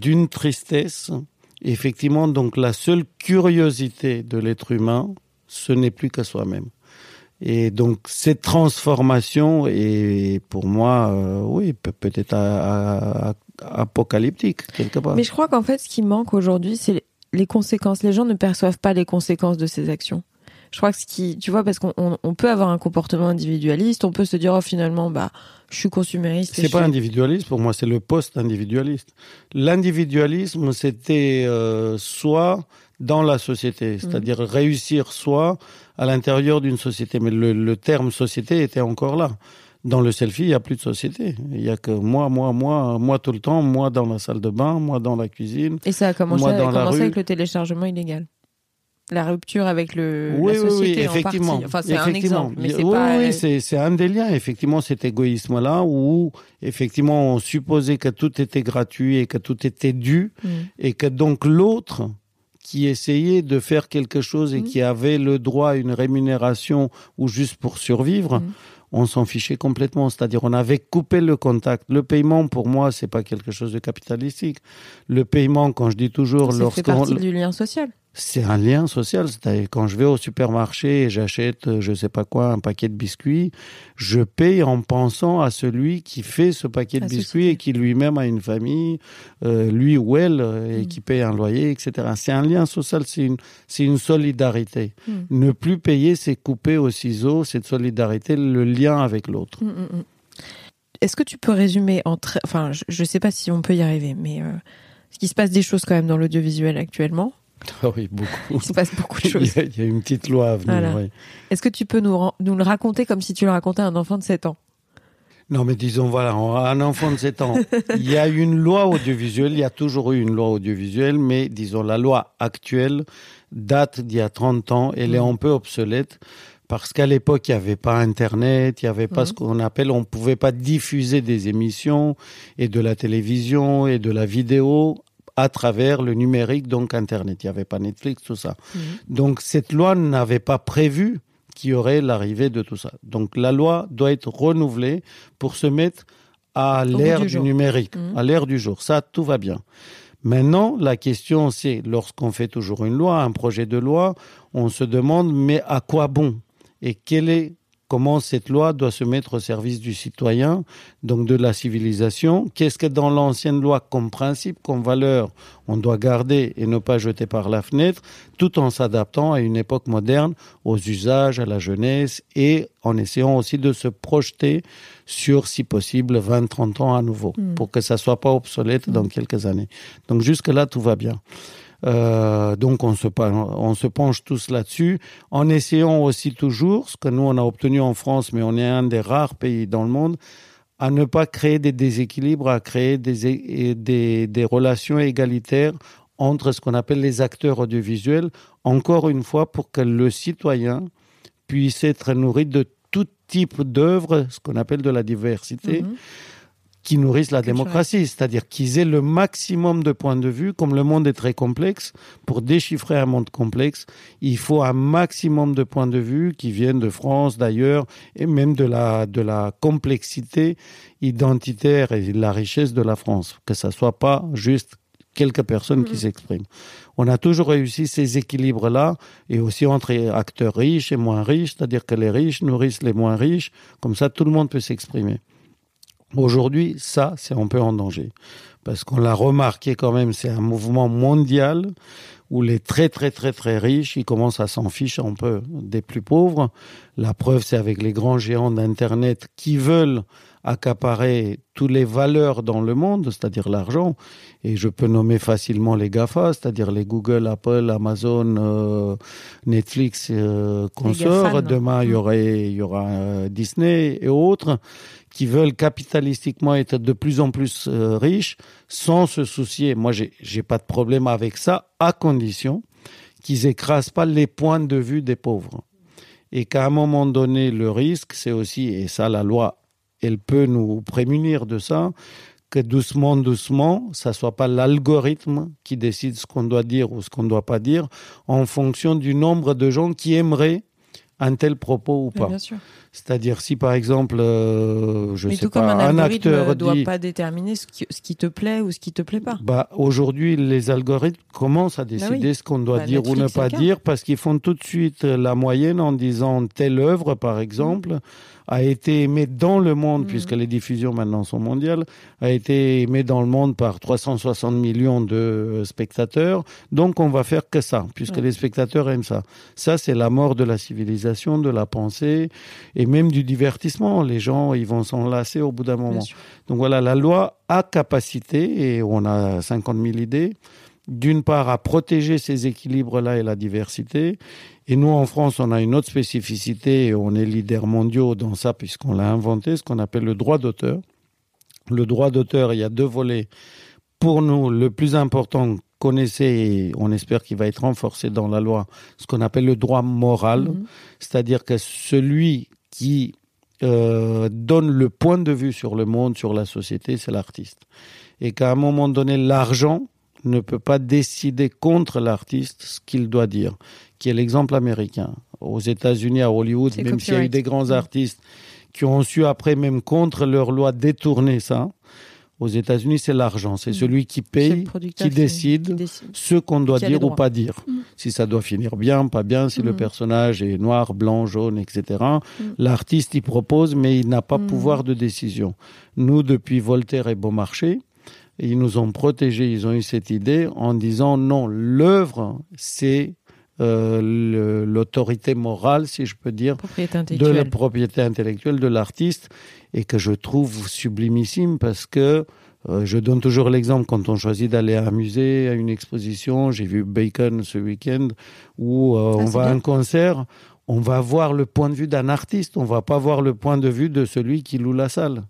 d'une tristesse effectivement, donc la seule curiosité de l'être humain, ce n'est plus qu'à soi-même. Et donc cette transformation est pour moi, euh, oui, peut-être apocalyptique quelque part. Mais je crois qu'en fait, ce qui manque aujourd'hui, c'est les conséquences. Les gens ne perçoivent pas les conséquences de ces actions je crois que ce qui, tu vois, parce qu'on on peut avoir un comportement individualiste, on peut se dire, oh, finalement, bah, je suis consumériste. C'est pas individualiste pour moi, c'est le post-individualiste. L'individualisme, c'était euh, soit dans la société, mm. c'est-à-dire réussir soit à l'intérieur d'une société. Mais le, le, terme société était encore là. Dans le selfie, il n'y a plus de société. Il n'y a que moi, moi, moi, moi tout le temps, moi dans la salle de bain, moi dans la cuisine. Et ça a commencé, moi dans a commencé avec le téléchargement illégal la rupture avec le oui, la société oui, effectivement. Enfin, c'est un exemple, mais c'est oui, pas... Oui, c'est, c'est un des liens, effectivement, cet égoïsme-là, où, effectivement, on supposait que tout était gratuit et que tout était dû, mm. et que donc l'autre, qui essayait de faire quelque chose et mm. qui avait le droit à une rémunération ou juste pour survivre, mm. on s'en fichait complètement. C'est-à-dire, on avait coupé le contact. Le paiement, pour moi, c'est pas quelque chose de capitalistique. Le paiement, quand je dis toujours, lorsqu'on... C'est partie du lien social c'est un lien social. C'est-à-dire quand je vais au supermarché et j'achète, euh, je sais pas quoi, un paquet de biscuits, je paye en pensant à celui qui fait ce paquet de biscuits et qui lui-même a une famille, euh, lui ou elle, euh, et mm. qui paye un loyer, etc. C'est un lien social, c'est une, c'est une solidarité. Mm. Ne plus payer, c'est couper au ciseau cette solidarité, le lien avec l'autre. Mm, Est-ce que tu peux résumer entre, enfin, je ne sais pas si on peut y arriver, mais ce qui se passe des choses quand même dans l'audiovisuel actuellement ah oui, beaucoup. Il se passe beaucoup de choses. Il y a, une petite loi à venir. Est-ce que tu peux nous, nous le raconter comme si tu le racontais à un enfant de 7 ans? Non, mais disons, voilà, un enfant de 7 ans. il y a une loi audiovisuelle, il y a toujours eu une loi audiovisuelle, mais disons, la loi actuelle date d'il y a 30 ans, elle est mm. un peu obsolète parce qu'à l'époque, il n'y avait pas Internet, il n'y avait pas mm. ce qu'on appelle, on ne pouvait pas diffuser des émissions et de la télévision et de la vidéo à travers le numérique, donc Internet. Il n'y avait pas Netflix, tout ça. Mhm. Donc cette loi n'avait pas prévu qu'il y aurait l'arrivée de tout ça. Donc la loi doit être renouvelée pour se mettre à l'ère du, numérique, mhm. à l'ère du jour. Ça, tout va bien. Maintenant, la question, c'est, lorsqu'on fait toujours une loi, un projet de loi, on se demande, mais à quoi bon? Et quel est comment cette loi doit se mettre au service du citoyen, donc de la civilisation? Qu'est-ce que dans l'ancienne loi, comme principe, comme valeur, on doit garder et ne pas jeter par la fenêtre, tout en s'adaptant à une époque moderne, aux usages, à la jeunesse et en essayant aussi de se projeter sur, si possible, 20, 30 ans à nouveau, mm. pour que ça soit pas obsolète dans mm. quelques années. Donc jusque-là, tout va bien. Euh, donc on se, penche tous là-dessus, en essayant aussi toujours, ce que nous on a obtenu en France, mais on est un des rares pays dans le monde, à ne pas créer des déséquilibres, à créer des, relations égalitaires entre ce qu'on appelle les acteurs audiovisuels, encore une fois pour que le citoyen puisse être nourri de tout type d'œuvres, ce qu'on appelle de la diversité. Mm-hmm qui nourrissent la démocratie, c'est-à-dire qu'ils aient le maximum de points de vue, comme le monde est très complexe, pour déchiffrer un monde complexe, il faut un maximum de points de vue qui viennent de France, d'ailleurs, et même de la, de la complexité identitaire et de la richesse de la France, que ça soit pas juste quelques personnes qui mm-hmm. s'expriment. On a toujours réussi ces équilibres-là, et aussi entre acteurs riches et moins riches, c'est-à-dire que les riches nourrissent les moins riches, comme ça tout le monde peut s'exprimer. Aujourd'hui, ça, c'est un peu en danger. Parce qu'on l'a remarqué quand même, c'est un mouvement mondial où les très très très très riches, ils commencent à s'en ficher un peu des plus pauvres. La preuve, c'est avec les grands géants d'Internet qui veulent accaparer toutes les valeurs dans le monde, c'est-à-dire l'argent. Et je peux nommer facilement les GAFA, c'est-à-dire les Google, Apple, Amazon, euh, Netflix, euh, consorts. Demain, il y, mm. aurait, il y aura euh, Disney et autres qui veulent capitalistiquement être de plus en plus euh, riches sans se soucier. Moi, j'ai, j'ai pas de problème avec ça, à condition qu'ils écrasent pas les points de vue des pauvres. Et qu'à un moment donné, le risque, c'est aussi, et ça, la loi, elle peut nous prémunir de ça, que doucement, doucement, ça soit pas l'algorithme qui décide ce qu'on doit dire ou ce qu'on ne doit pas dire en fonction du nombre de gens qui aimeraient un tel propos ou pas. C'est-à-dire si par exemple, euh, je Mais sais pas, un, un acteur ne doit pas déterminer ce qui, ce qui, te plaît ou ce qui te plaît pas. Bah aujourd'hui, les algorithmes commencent à bah décider ce qu'on doit bah, dire ou ne pas dire parce qu'ils font tout de suite la moyenne en disant telle œuvre, par exemple a été aimé dans le monde, mm. puisque les diffusions maintenant sont mondiales, a été aimé dans le monde par 360 millions de euh, spectateurs. Donc on va faire que ça, puisque les spectateurs aiment ça. Ça, c'est la mort de la civilisation, de la pensée et même du divertissement. Les gens, ils vont s'en lasser au bout d'un moment. Donc voilà, la loi a capacité, et on a 50 000 idées, d'une part à protéger ces équilibres-là et la diversité, et nous, en France, on a une autre spécificité, on est leader mondiaux dans ça, puisqu'on l'a inventé, ce qu'on appelle le droit d'auteur. Le droit d'auteur, il y a deux volets. Pour nous, le plus important, connaissez, et on espère qu'il va être renforcé dans la loi, ce qu'on appelle le droit moral, mhm. c'est-à-dire que celui qui euh, donne le point de vue sur le monde, sur la société, c'est l'artiste. Et qu'à un moment donné, l'argent ne peut pas décider contre l'artiste ce qu'il doit dire qui est l'exemple américain. Aux États-Unis, à Hollywood, même s'il y a eu des grands mm. artistes qui ont su après, même contre leur loi, détourner ça. Aux États-Unis, c'est l'argent. C'est mm. celui qui paye, qui décide, ce qu'on doit dire ou pas dire. Mm. Si ça doit finir bien, pas bien, si le personnage est noir, blanc, jaune, etc. L'artiste, il propose, mais il n'a pas pouvoir de décision. Nous, depuis Voltaire et Beaumarchais, ils nous ont protégés, ils ont eu cette idée en disant non, l'œuvre, c'est euh, l'autorité morale, si je peux dire, de la propriété intellectuelle de l'artiste, et que je trouve sublimissime parce que euh, je donne toujours l'exemple quand on choisit d'aller à un musée, à une exposition. J'ai vu Bacon ce week-end où euh, on va à un concert. On va voir le point de vue d'un artiste. On va pas voir le point de vue de celui qui loue la salle.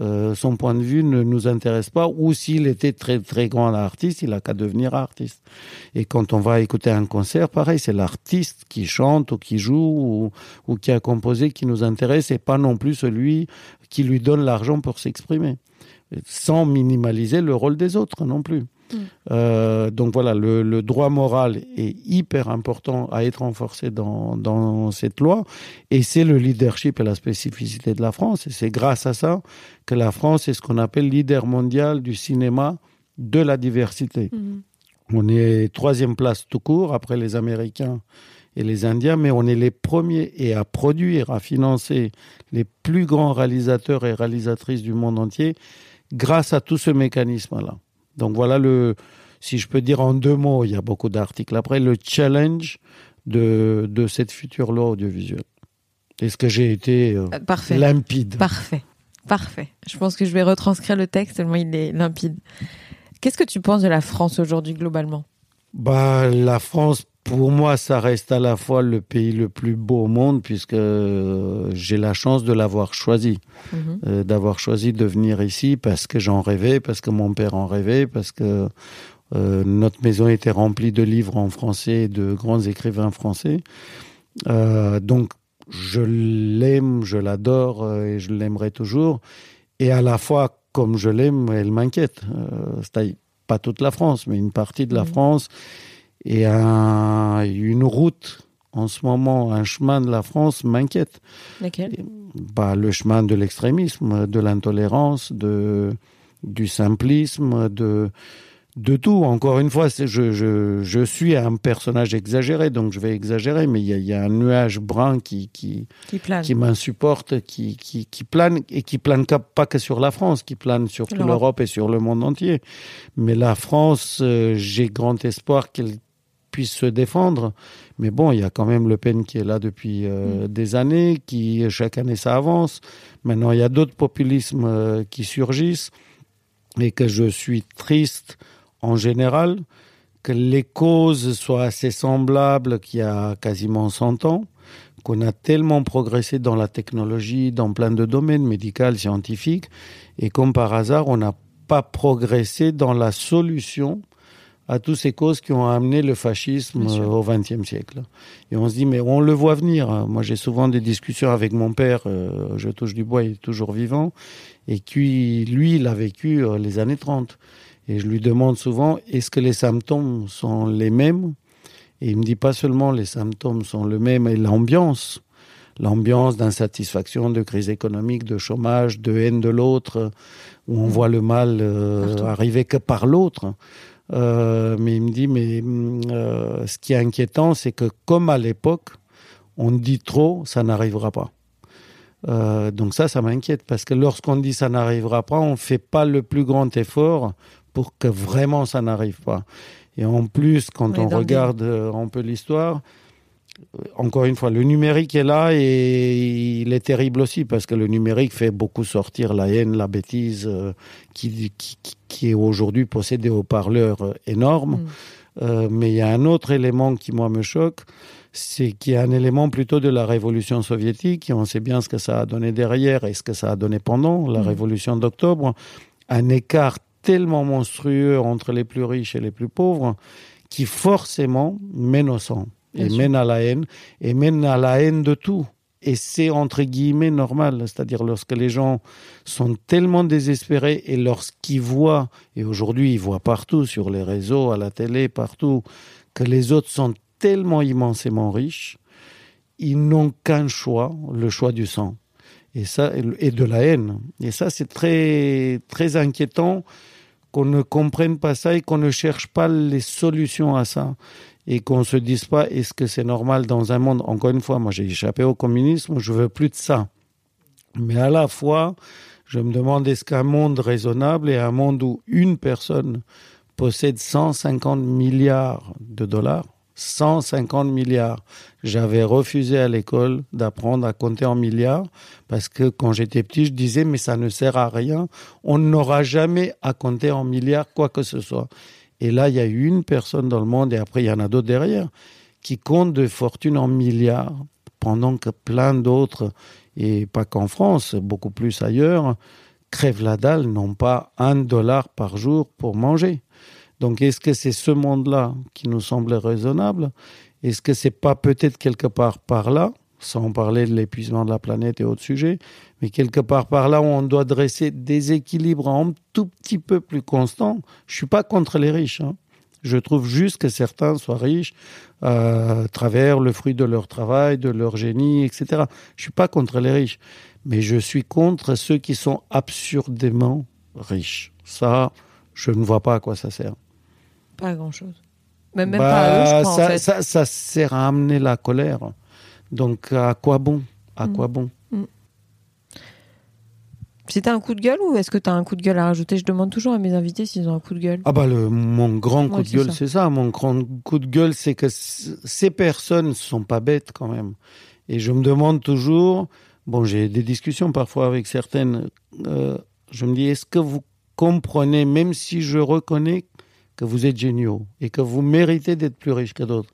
Euh, son point de vue ne nous intéresse pas, ou s'il était très très grand artiste, il a qu'à devenir artiste. Et quand on va écouter un concert, pareil, c'est l'artiste qui chante ou qui joue ou, qui a composé qui nous intéresse, et pas non plus celui qui lui donne l'argent pour s'exprimer, sans minimaliser le rôle des autres non plus. Euh, donc voilà, le, droit moral est hyper important à être renforcé dans, dans cette loi. Et c'est le leadership et la spécificité de la France. Et c'est grâce à ça que la France est ce qu'on appelle leader mondial du cinéma de la diversité. Mm. On est troisième place tout court après les Américains et les Indiens, mais on est les premiers et à produire, à financer les plus grands réalisateurs et réalisatrices du monde entier grâce à tout ce mécanisme-là. Donc voilà le, si je peux dire en deux mots, il y a beaucoup d'articles après, le challenge de, de cette future loi audiovisuelle. Est-ce que j'ai été euh, Parfait. limpide? Parfait. Parfait. Je pense que je vais retranscrire le texte tellement il est limpide. Qu'est-ce que tu penses de la France aujourd'hui globalement? Bah, La France, pour moi, ça reste à la fois le pays le plus beau au monde puisque euh, j'ai la chance de l'avoir choisi, Mhm. euh, d'avoir choisi de venir ici parce que j'en rêvais, parce que mon père en rêvait, parce que euh, notre maison était remplie de livres en français et de grands écrivains français. Euh, donc, je l'aime, je l'adore et je l'aimerai toujours. Et à la fois, comme je l'aime, elle m'inquiète. C'est-à-dire pas toute la France, mais une partie de la Mhm. France et un- une route en ce moment, un chemin de la France m'inquiète. Laquelle Bah, le chemin de l'extrémisme, de l'intolérance, de, du simplisme, de, de tout. Encore une fois, je, je, je suis un personnage exagéré, donc je vais exagérer, mais il y a, y a un nuage brun qui, qui, Qui m'insupporte, qui, qui, qui plane, et qui plane pas que sur la France, qui plane sur toute L'Europe. l'Europe et sur le monde entier. Mais la France, euh, j'ai grand espoir qu'elle puisse se défendre. Mais bon, il y a quand même Le Pen qui est là depuis euh, des années, qui chaque année ça avance. Maintenant, il y a d'autres populismes euh, qui surgissent et que je suis triste en général que les causes soient assez semblables qu'il y a quasiment 100 ans, qu'on a tellement progressé dans la technologie, dans plein de domaines médical, scientifiques, et comme par hasard, on n'a pas progressé dans la solution à toutes ces causes qui ont amené le fascisme au XXe siècle. Et on se dit, mais on le voit venir. Moi, j'ai souvent des discussions avec mon père, euh, je touche du bois, il est toujours vivant, et qui, lui, il a vécu euh, les années 30. Et je lui demande souvent, est-ce que les symptômes sont les mêmes? Et il me dit pas seulement les symptômes sont les mêmes, et l'ambiance, l'ambiance d'insatisfaction, de crise économique, de chômage, de haine de l'autre, où on voit le mal euh, arriver que par l'autre. Euh, mais il me dit, mais euh, ce qui est inquiétant, c'est que comme à l'époque, on dit trop, ça n'arrivera pas. Euh, donc ça, ça m'inquiète parce que lorsqu'on dit ça n'arrivera pas, on fait pas le plus grand effort pour que vraiment ça n'arrive pas. Et en plus, quand On regarde un peu l'histoire, encore une fois, le numérique est là et il est terrible aussi parce que le numérique fait beaucoup sortir la haine, la bêtise euh, qui, qui, qui- qui est aujourd'hui possédée aux parleurs énormes. Mm. Euh, mais il y a un autre élément qui, moi, me choque, c'est qu'il y a un élément plutôt de la révolution soviétique, et on sait bien ce que ça a donné derrière et ce que ça a donné pendant la Mhm. révolution d'octobre, un écart tellement monstrueux entre les plus riches et les plus pauvres, qui forcément mène au sang, Bien et sûr. mène à la haine, et mène à la haine de tout. Et c'est entre guillemets normal, c'est-à-dire lorsque les gens sont tellement désespérés et lorsqu'ils voient, et aujourd'hui ils voient partout sur les réseaux, à la télé, partout, que les autres sont tellement immensément riches, ils n'ont qu'un choix, le choix du sang. Et ça, et de la haine. Et ça, c'est très, très inquiétant qu'on ne comprenne pas ça et qu'on ne cherche pas les solutions à ça. Et qu'on se dise pas, est-ce que c'est normal dans un monde, encore une fois, moi j'ai échappé au communisme, je veux plus de ça. Mais à la fois, je me demande, est-ce qu'un monde raisonnable est un monde où une personne possède 150 milliards de dollars? 150 milliards. J'avais refusé à l'école d'apprendre à compter en milliards parce que quand j'étais petit, je disais mais ça ne sert à rien. On n'aura jamais à compter en milliards quoi que ce soit. Et là, il y a une personne dans le monde et après il y en a d'autres derrière qui comptent de fortune en milliards pendant que plein d'autres et pas qu'en France, beaucoup plus ailleurs, crèvent la dalle, n'ont pas un dollar par jour pour manger. Donc, est-ce que c'est ce monde-là qui nous semble raisonnable? Est-ce que c'est pas peut-être quelque part par là, sans parler de l'épuisement de la planète et autres sujets, mais quelque part par là où on doit dresser des équilibres un tout petit peu plus constants Je suis pas contre les riches. Hein. Je trouve juste que certains soient riches euh, à travers le fruit de leur travail, de leur génie, etc. Je suis pas contre les riches, mais je suis contre ceux qui sont absurdément riches. Ça, je ne vois pas à quoi ça sert. Pas grand-chose. Même, même pas à eux, je Bah, crois, ça, en fait. ça, ça sert à amener la colère. Donc, à quoi bon? À Mm. quoi bon? C'était un coup de gueule ou est-ce que tu as un coup de gueule à rajouter? Je demande toujours à mes invités s'ils ont un coup de gueule. Ah bah le, mon grand coup Ouais, de gueule, c'est ça. Mon grand coup de gueule, c'est que ces personnes sont pas bêtes quand même. Et je me demande toujours, bon, j'ai des discussions parfois avec certaines, euh, je me dis, est-ce que vous comprenez, même si je reconnais que vous êtes géniaux et que vous méritez d'être plus riches que d'autres,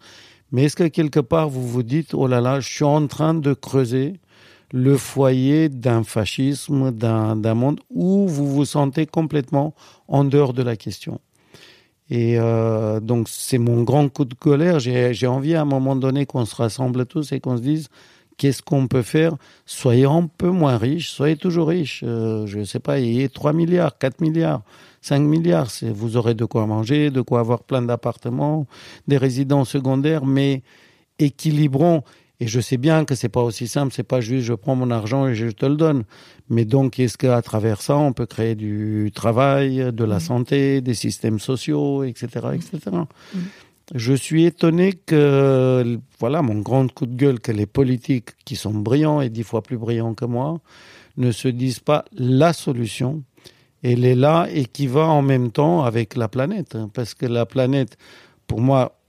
mais est-ce que quelque part vous vous dites, oh là là, je suis en train de creuser le foyer d'un fascisme, d'un monde où vous vous sentez complètement en dehors de la question. Et euh, donc c'est mon grand coup de colère. J'ai envie à un moment donné qu'on se rassemble tous et qu'on se dise qu'est-ce qu'on peut faire? Soyez un peu moins riches, soyez toujours riches. Euh, je ne sais pas, ayez 3 milliards, 4 milliards, 5 milliards. Vous aurez de quoi manger, de quoi avoir plein d'appartements, des résidences secondaires, mais équilibrons. Et je sais bien que c'est pas aussi simple, c'est pas juste je prends mon argent et je te le donne. Mais donc, est-ce qu'à travers ça, on peut créer du travail, de la santé, des systèmes sociaux, etc., etc. Je suis étonné que, voilà, mon grand coup de gueule, que les politiques qui sont brillants et dix fois plus brillants que moi ne se disent pas la solution. Elle est là et qui va en même temps avec la planète. hein, Parce que la planète, pour moi,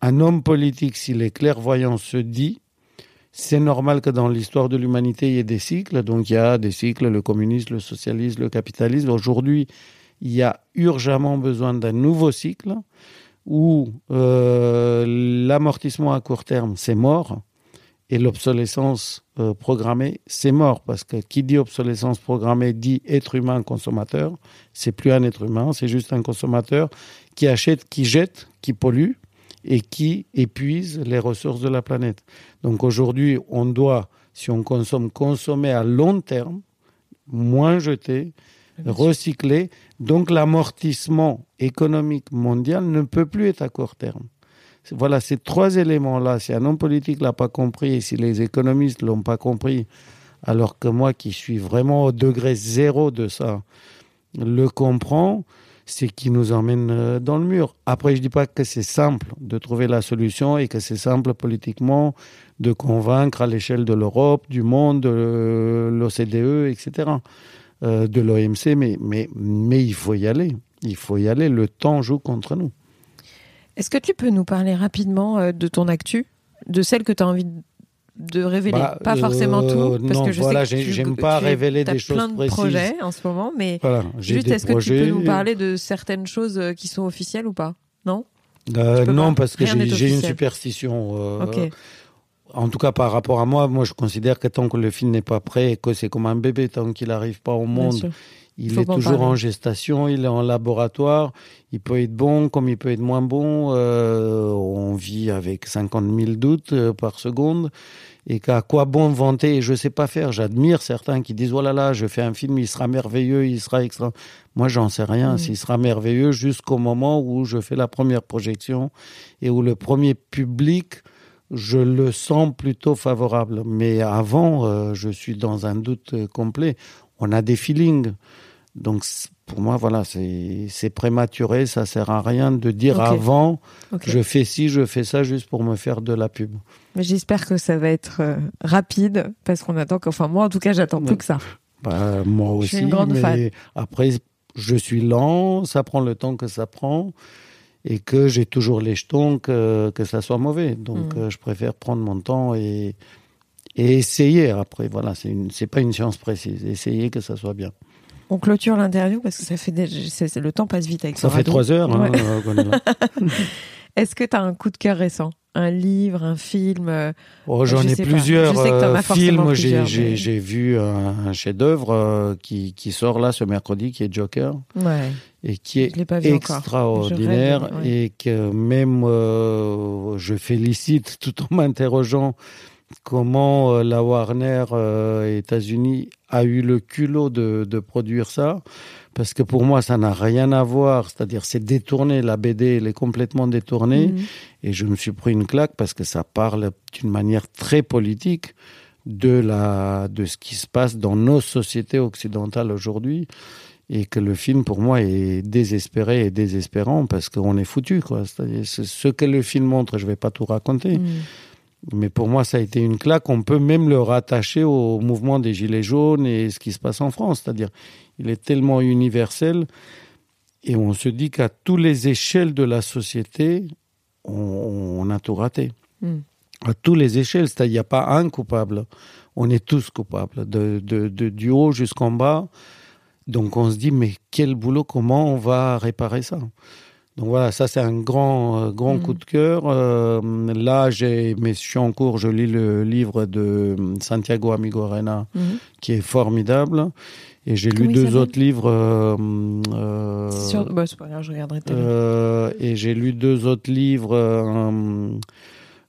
un homme politique, s'il est clairvoyant, se dit c'est normal que dans l'histoire de l'humanité, il y ait des cycles. Donc, il y a des cycles, le communisme, le socialisme, le capitalisme. Aujourd'hui, il y a urgemment besoin d'un nouveau cycle où euh, l'amortissement à court terme, c'est mort, et l'obsolescence euh, programmée, c'est mort. Parce que qui dit obsolescence programmée dit être humain consommateur. C'est plus un être humain, c'est juste un consommateur qui achète, qui jette, qui pollue et qui épuise les ressources de la planète. Donc aujourd'hui, on doit, si on consomme, consommer à long terme, moins jeter, recycler. Donc l'amortissement économique mondial ne peut plus être à court terme. Voilà, ces trois éléments-là, si un homme politique l'a pas compris et si les économistes l'ont pas compris, alors que moi qui suis vraiment au degré zéro de ça, le comprend, c'est qui nous emmène euh, dans le mur. Après, je dis pas que c'est simple de trouver la solution et que c'est simple politiquement de convaincre à l'échelle de l'Europe, du monde, de l'OCDE, etc., euh, de l'OMC, mais, il faut y aller. Il faut y aller. Le temps joue contre nous. Est-ce que tu peux nous parler rapidement euh, de ton actu De celle que tu as envie de révéler Bah, Pas forcément euh, tout, parce non, que je voilà, sais que j'aime pas tu révéler des choses plein de précises. projets en ce moment, mais Voilà, juste est-ce que tu peux nous parler de certaines choses euh, qui sont officielles ou pas? Non? Euh, non, pas. parce que Rien j'ai une superstition. euh. En tout cas, par rapport à moi, moi, je considère que tant que le film n'est pas prêt et que c'est comme un bébé, tant qu'il n'arrive pas au monde. Il Faut est toujours en gestation, il est en laboratoire, il peut être bon comme il peut être moins bon. euh, on vit avec 50 000 doutes euh, par seconde. Et qu'à quoi bon vanter? Je sais pas faire. J'admire certains qui disent, oh là là, je fais un film, il sera merveilleux, il sera extra. Moi, j'en sais rien. Mm. S'il sera merveilleux jusqu'au moment où je fais la première projection et où le premier public je le sens plutôt favorable. Mais avant, euh, je suis dans un doute complet. On a des feelings. Donc, pour moi, voilà, c'est prématuré. Ça sert à rien de dire avant, je fais ci, je fais ça, juste pour me faire de la pub. Mais j'espère que ça va être euh, rapide parce qu'on attend. que- Enfin, moi en tout cas, j'attends plus que ça. Bah, moi Je aussi. suis une grande mais fan. après, je suis lent, ça prend le temps que ça prend. Et que j'ai toujours les jetons que, que ça soit mauvais. Donc, Mm. euh, je préfère prendre mon temps et, et essayer. Après, voilà, c'est pas une science précise. Essayer que ça soit bien. On clôture l'interview parce que ça fait des... le temps passe vite avec Ça ce fait trois heures hein, Ouais. euh. Est-ce que tu as un coup de cœur récent? Un livre, un film Oh, J'en Je ai plusieurs euh, films. J'ai mais- vu un, un chef-d'œuvre euh, qui, qui sort là ce mercredi, qui est Joker, Ouais. et qui est extraordinaire, rêve, ouais. et que même euh, je félicite tout en m'interrogeant comment euh, la Warner euh, États-Unis a eu le culot de, de produire ça. Parce que pour moi, ça n'a rien à voir. C'est-à-dire, c'est détourné. La BD, elle est complètement détournée. Mhm. Et je me suis pris une claque parce que ça parle d'une manière très politique de, la, de ce qui se passe dans nos sociétés occidentales aujourd'hui. et que le film pour moi est désespéré et désespérant parce qu'on est foutu quoi. C'est-à-dire ce que le film montre, je vais pas tout raconter. Mm. Mais pour moi, ça a été une claque. On peut même le rattacher au mouvement des Gilets jaunes et ce qui se passe en France. C'est-à-dire, il est tellement universel et on se dit qu'à toutes les échelles de la société, on, a tout raté. Mm. À toutes les échelles, c'est-à-dire, il n'y a pas un coupable. On est tous coupables, de, de, de du haut jusqu'en bas. Donc on se dit, mais quel boulot, comment on va réparer ça? Donc voilà, ça c'est un grand, euh, grand coup mm. de cœur. Euh, là, j'ai, mais je suis en cours, je lis le livre de Santiago Amigorena, mm. qui est formidable. Et j'ai lu deux autres livres. Euh, sur... bah, pas grave, je regarderai. et j'ai lu deux autres livres.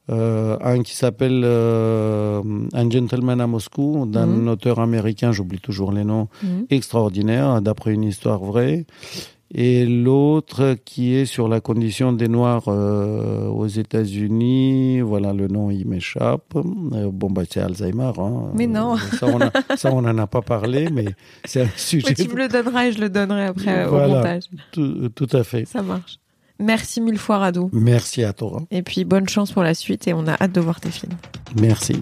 un qui s'appelle Un gentleman à Moscou, d'un mm. auteur américain, j'oublie toujours les noms, extraordinaire, d'après une histoire vraie et l'autre qui est sur la condition des Noirs euh, aux États-Unis. Voilà, le nom, il m'échappe. Euh, bon, bah, c'est Alzheimer. Hein. Mais non. Ça, on n'en a pas parlé, mais c'est un sujet. Mais tu me le donneras et je le donnerai après au montage. Tout, tout, à fait. Ça marche. Merci mille fois, Rado. Merci à toi. Et puis, bonne chance pour la suite et on a hâte de voir tes films. Merci.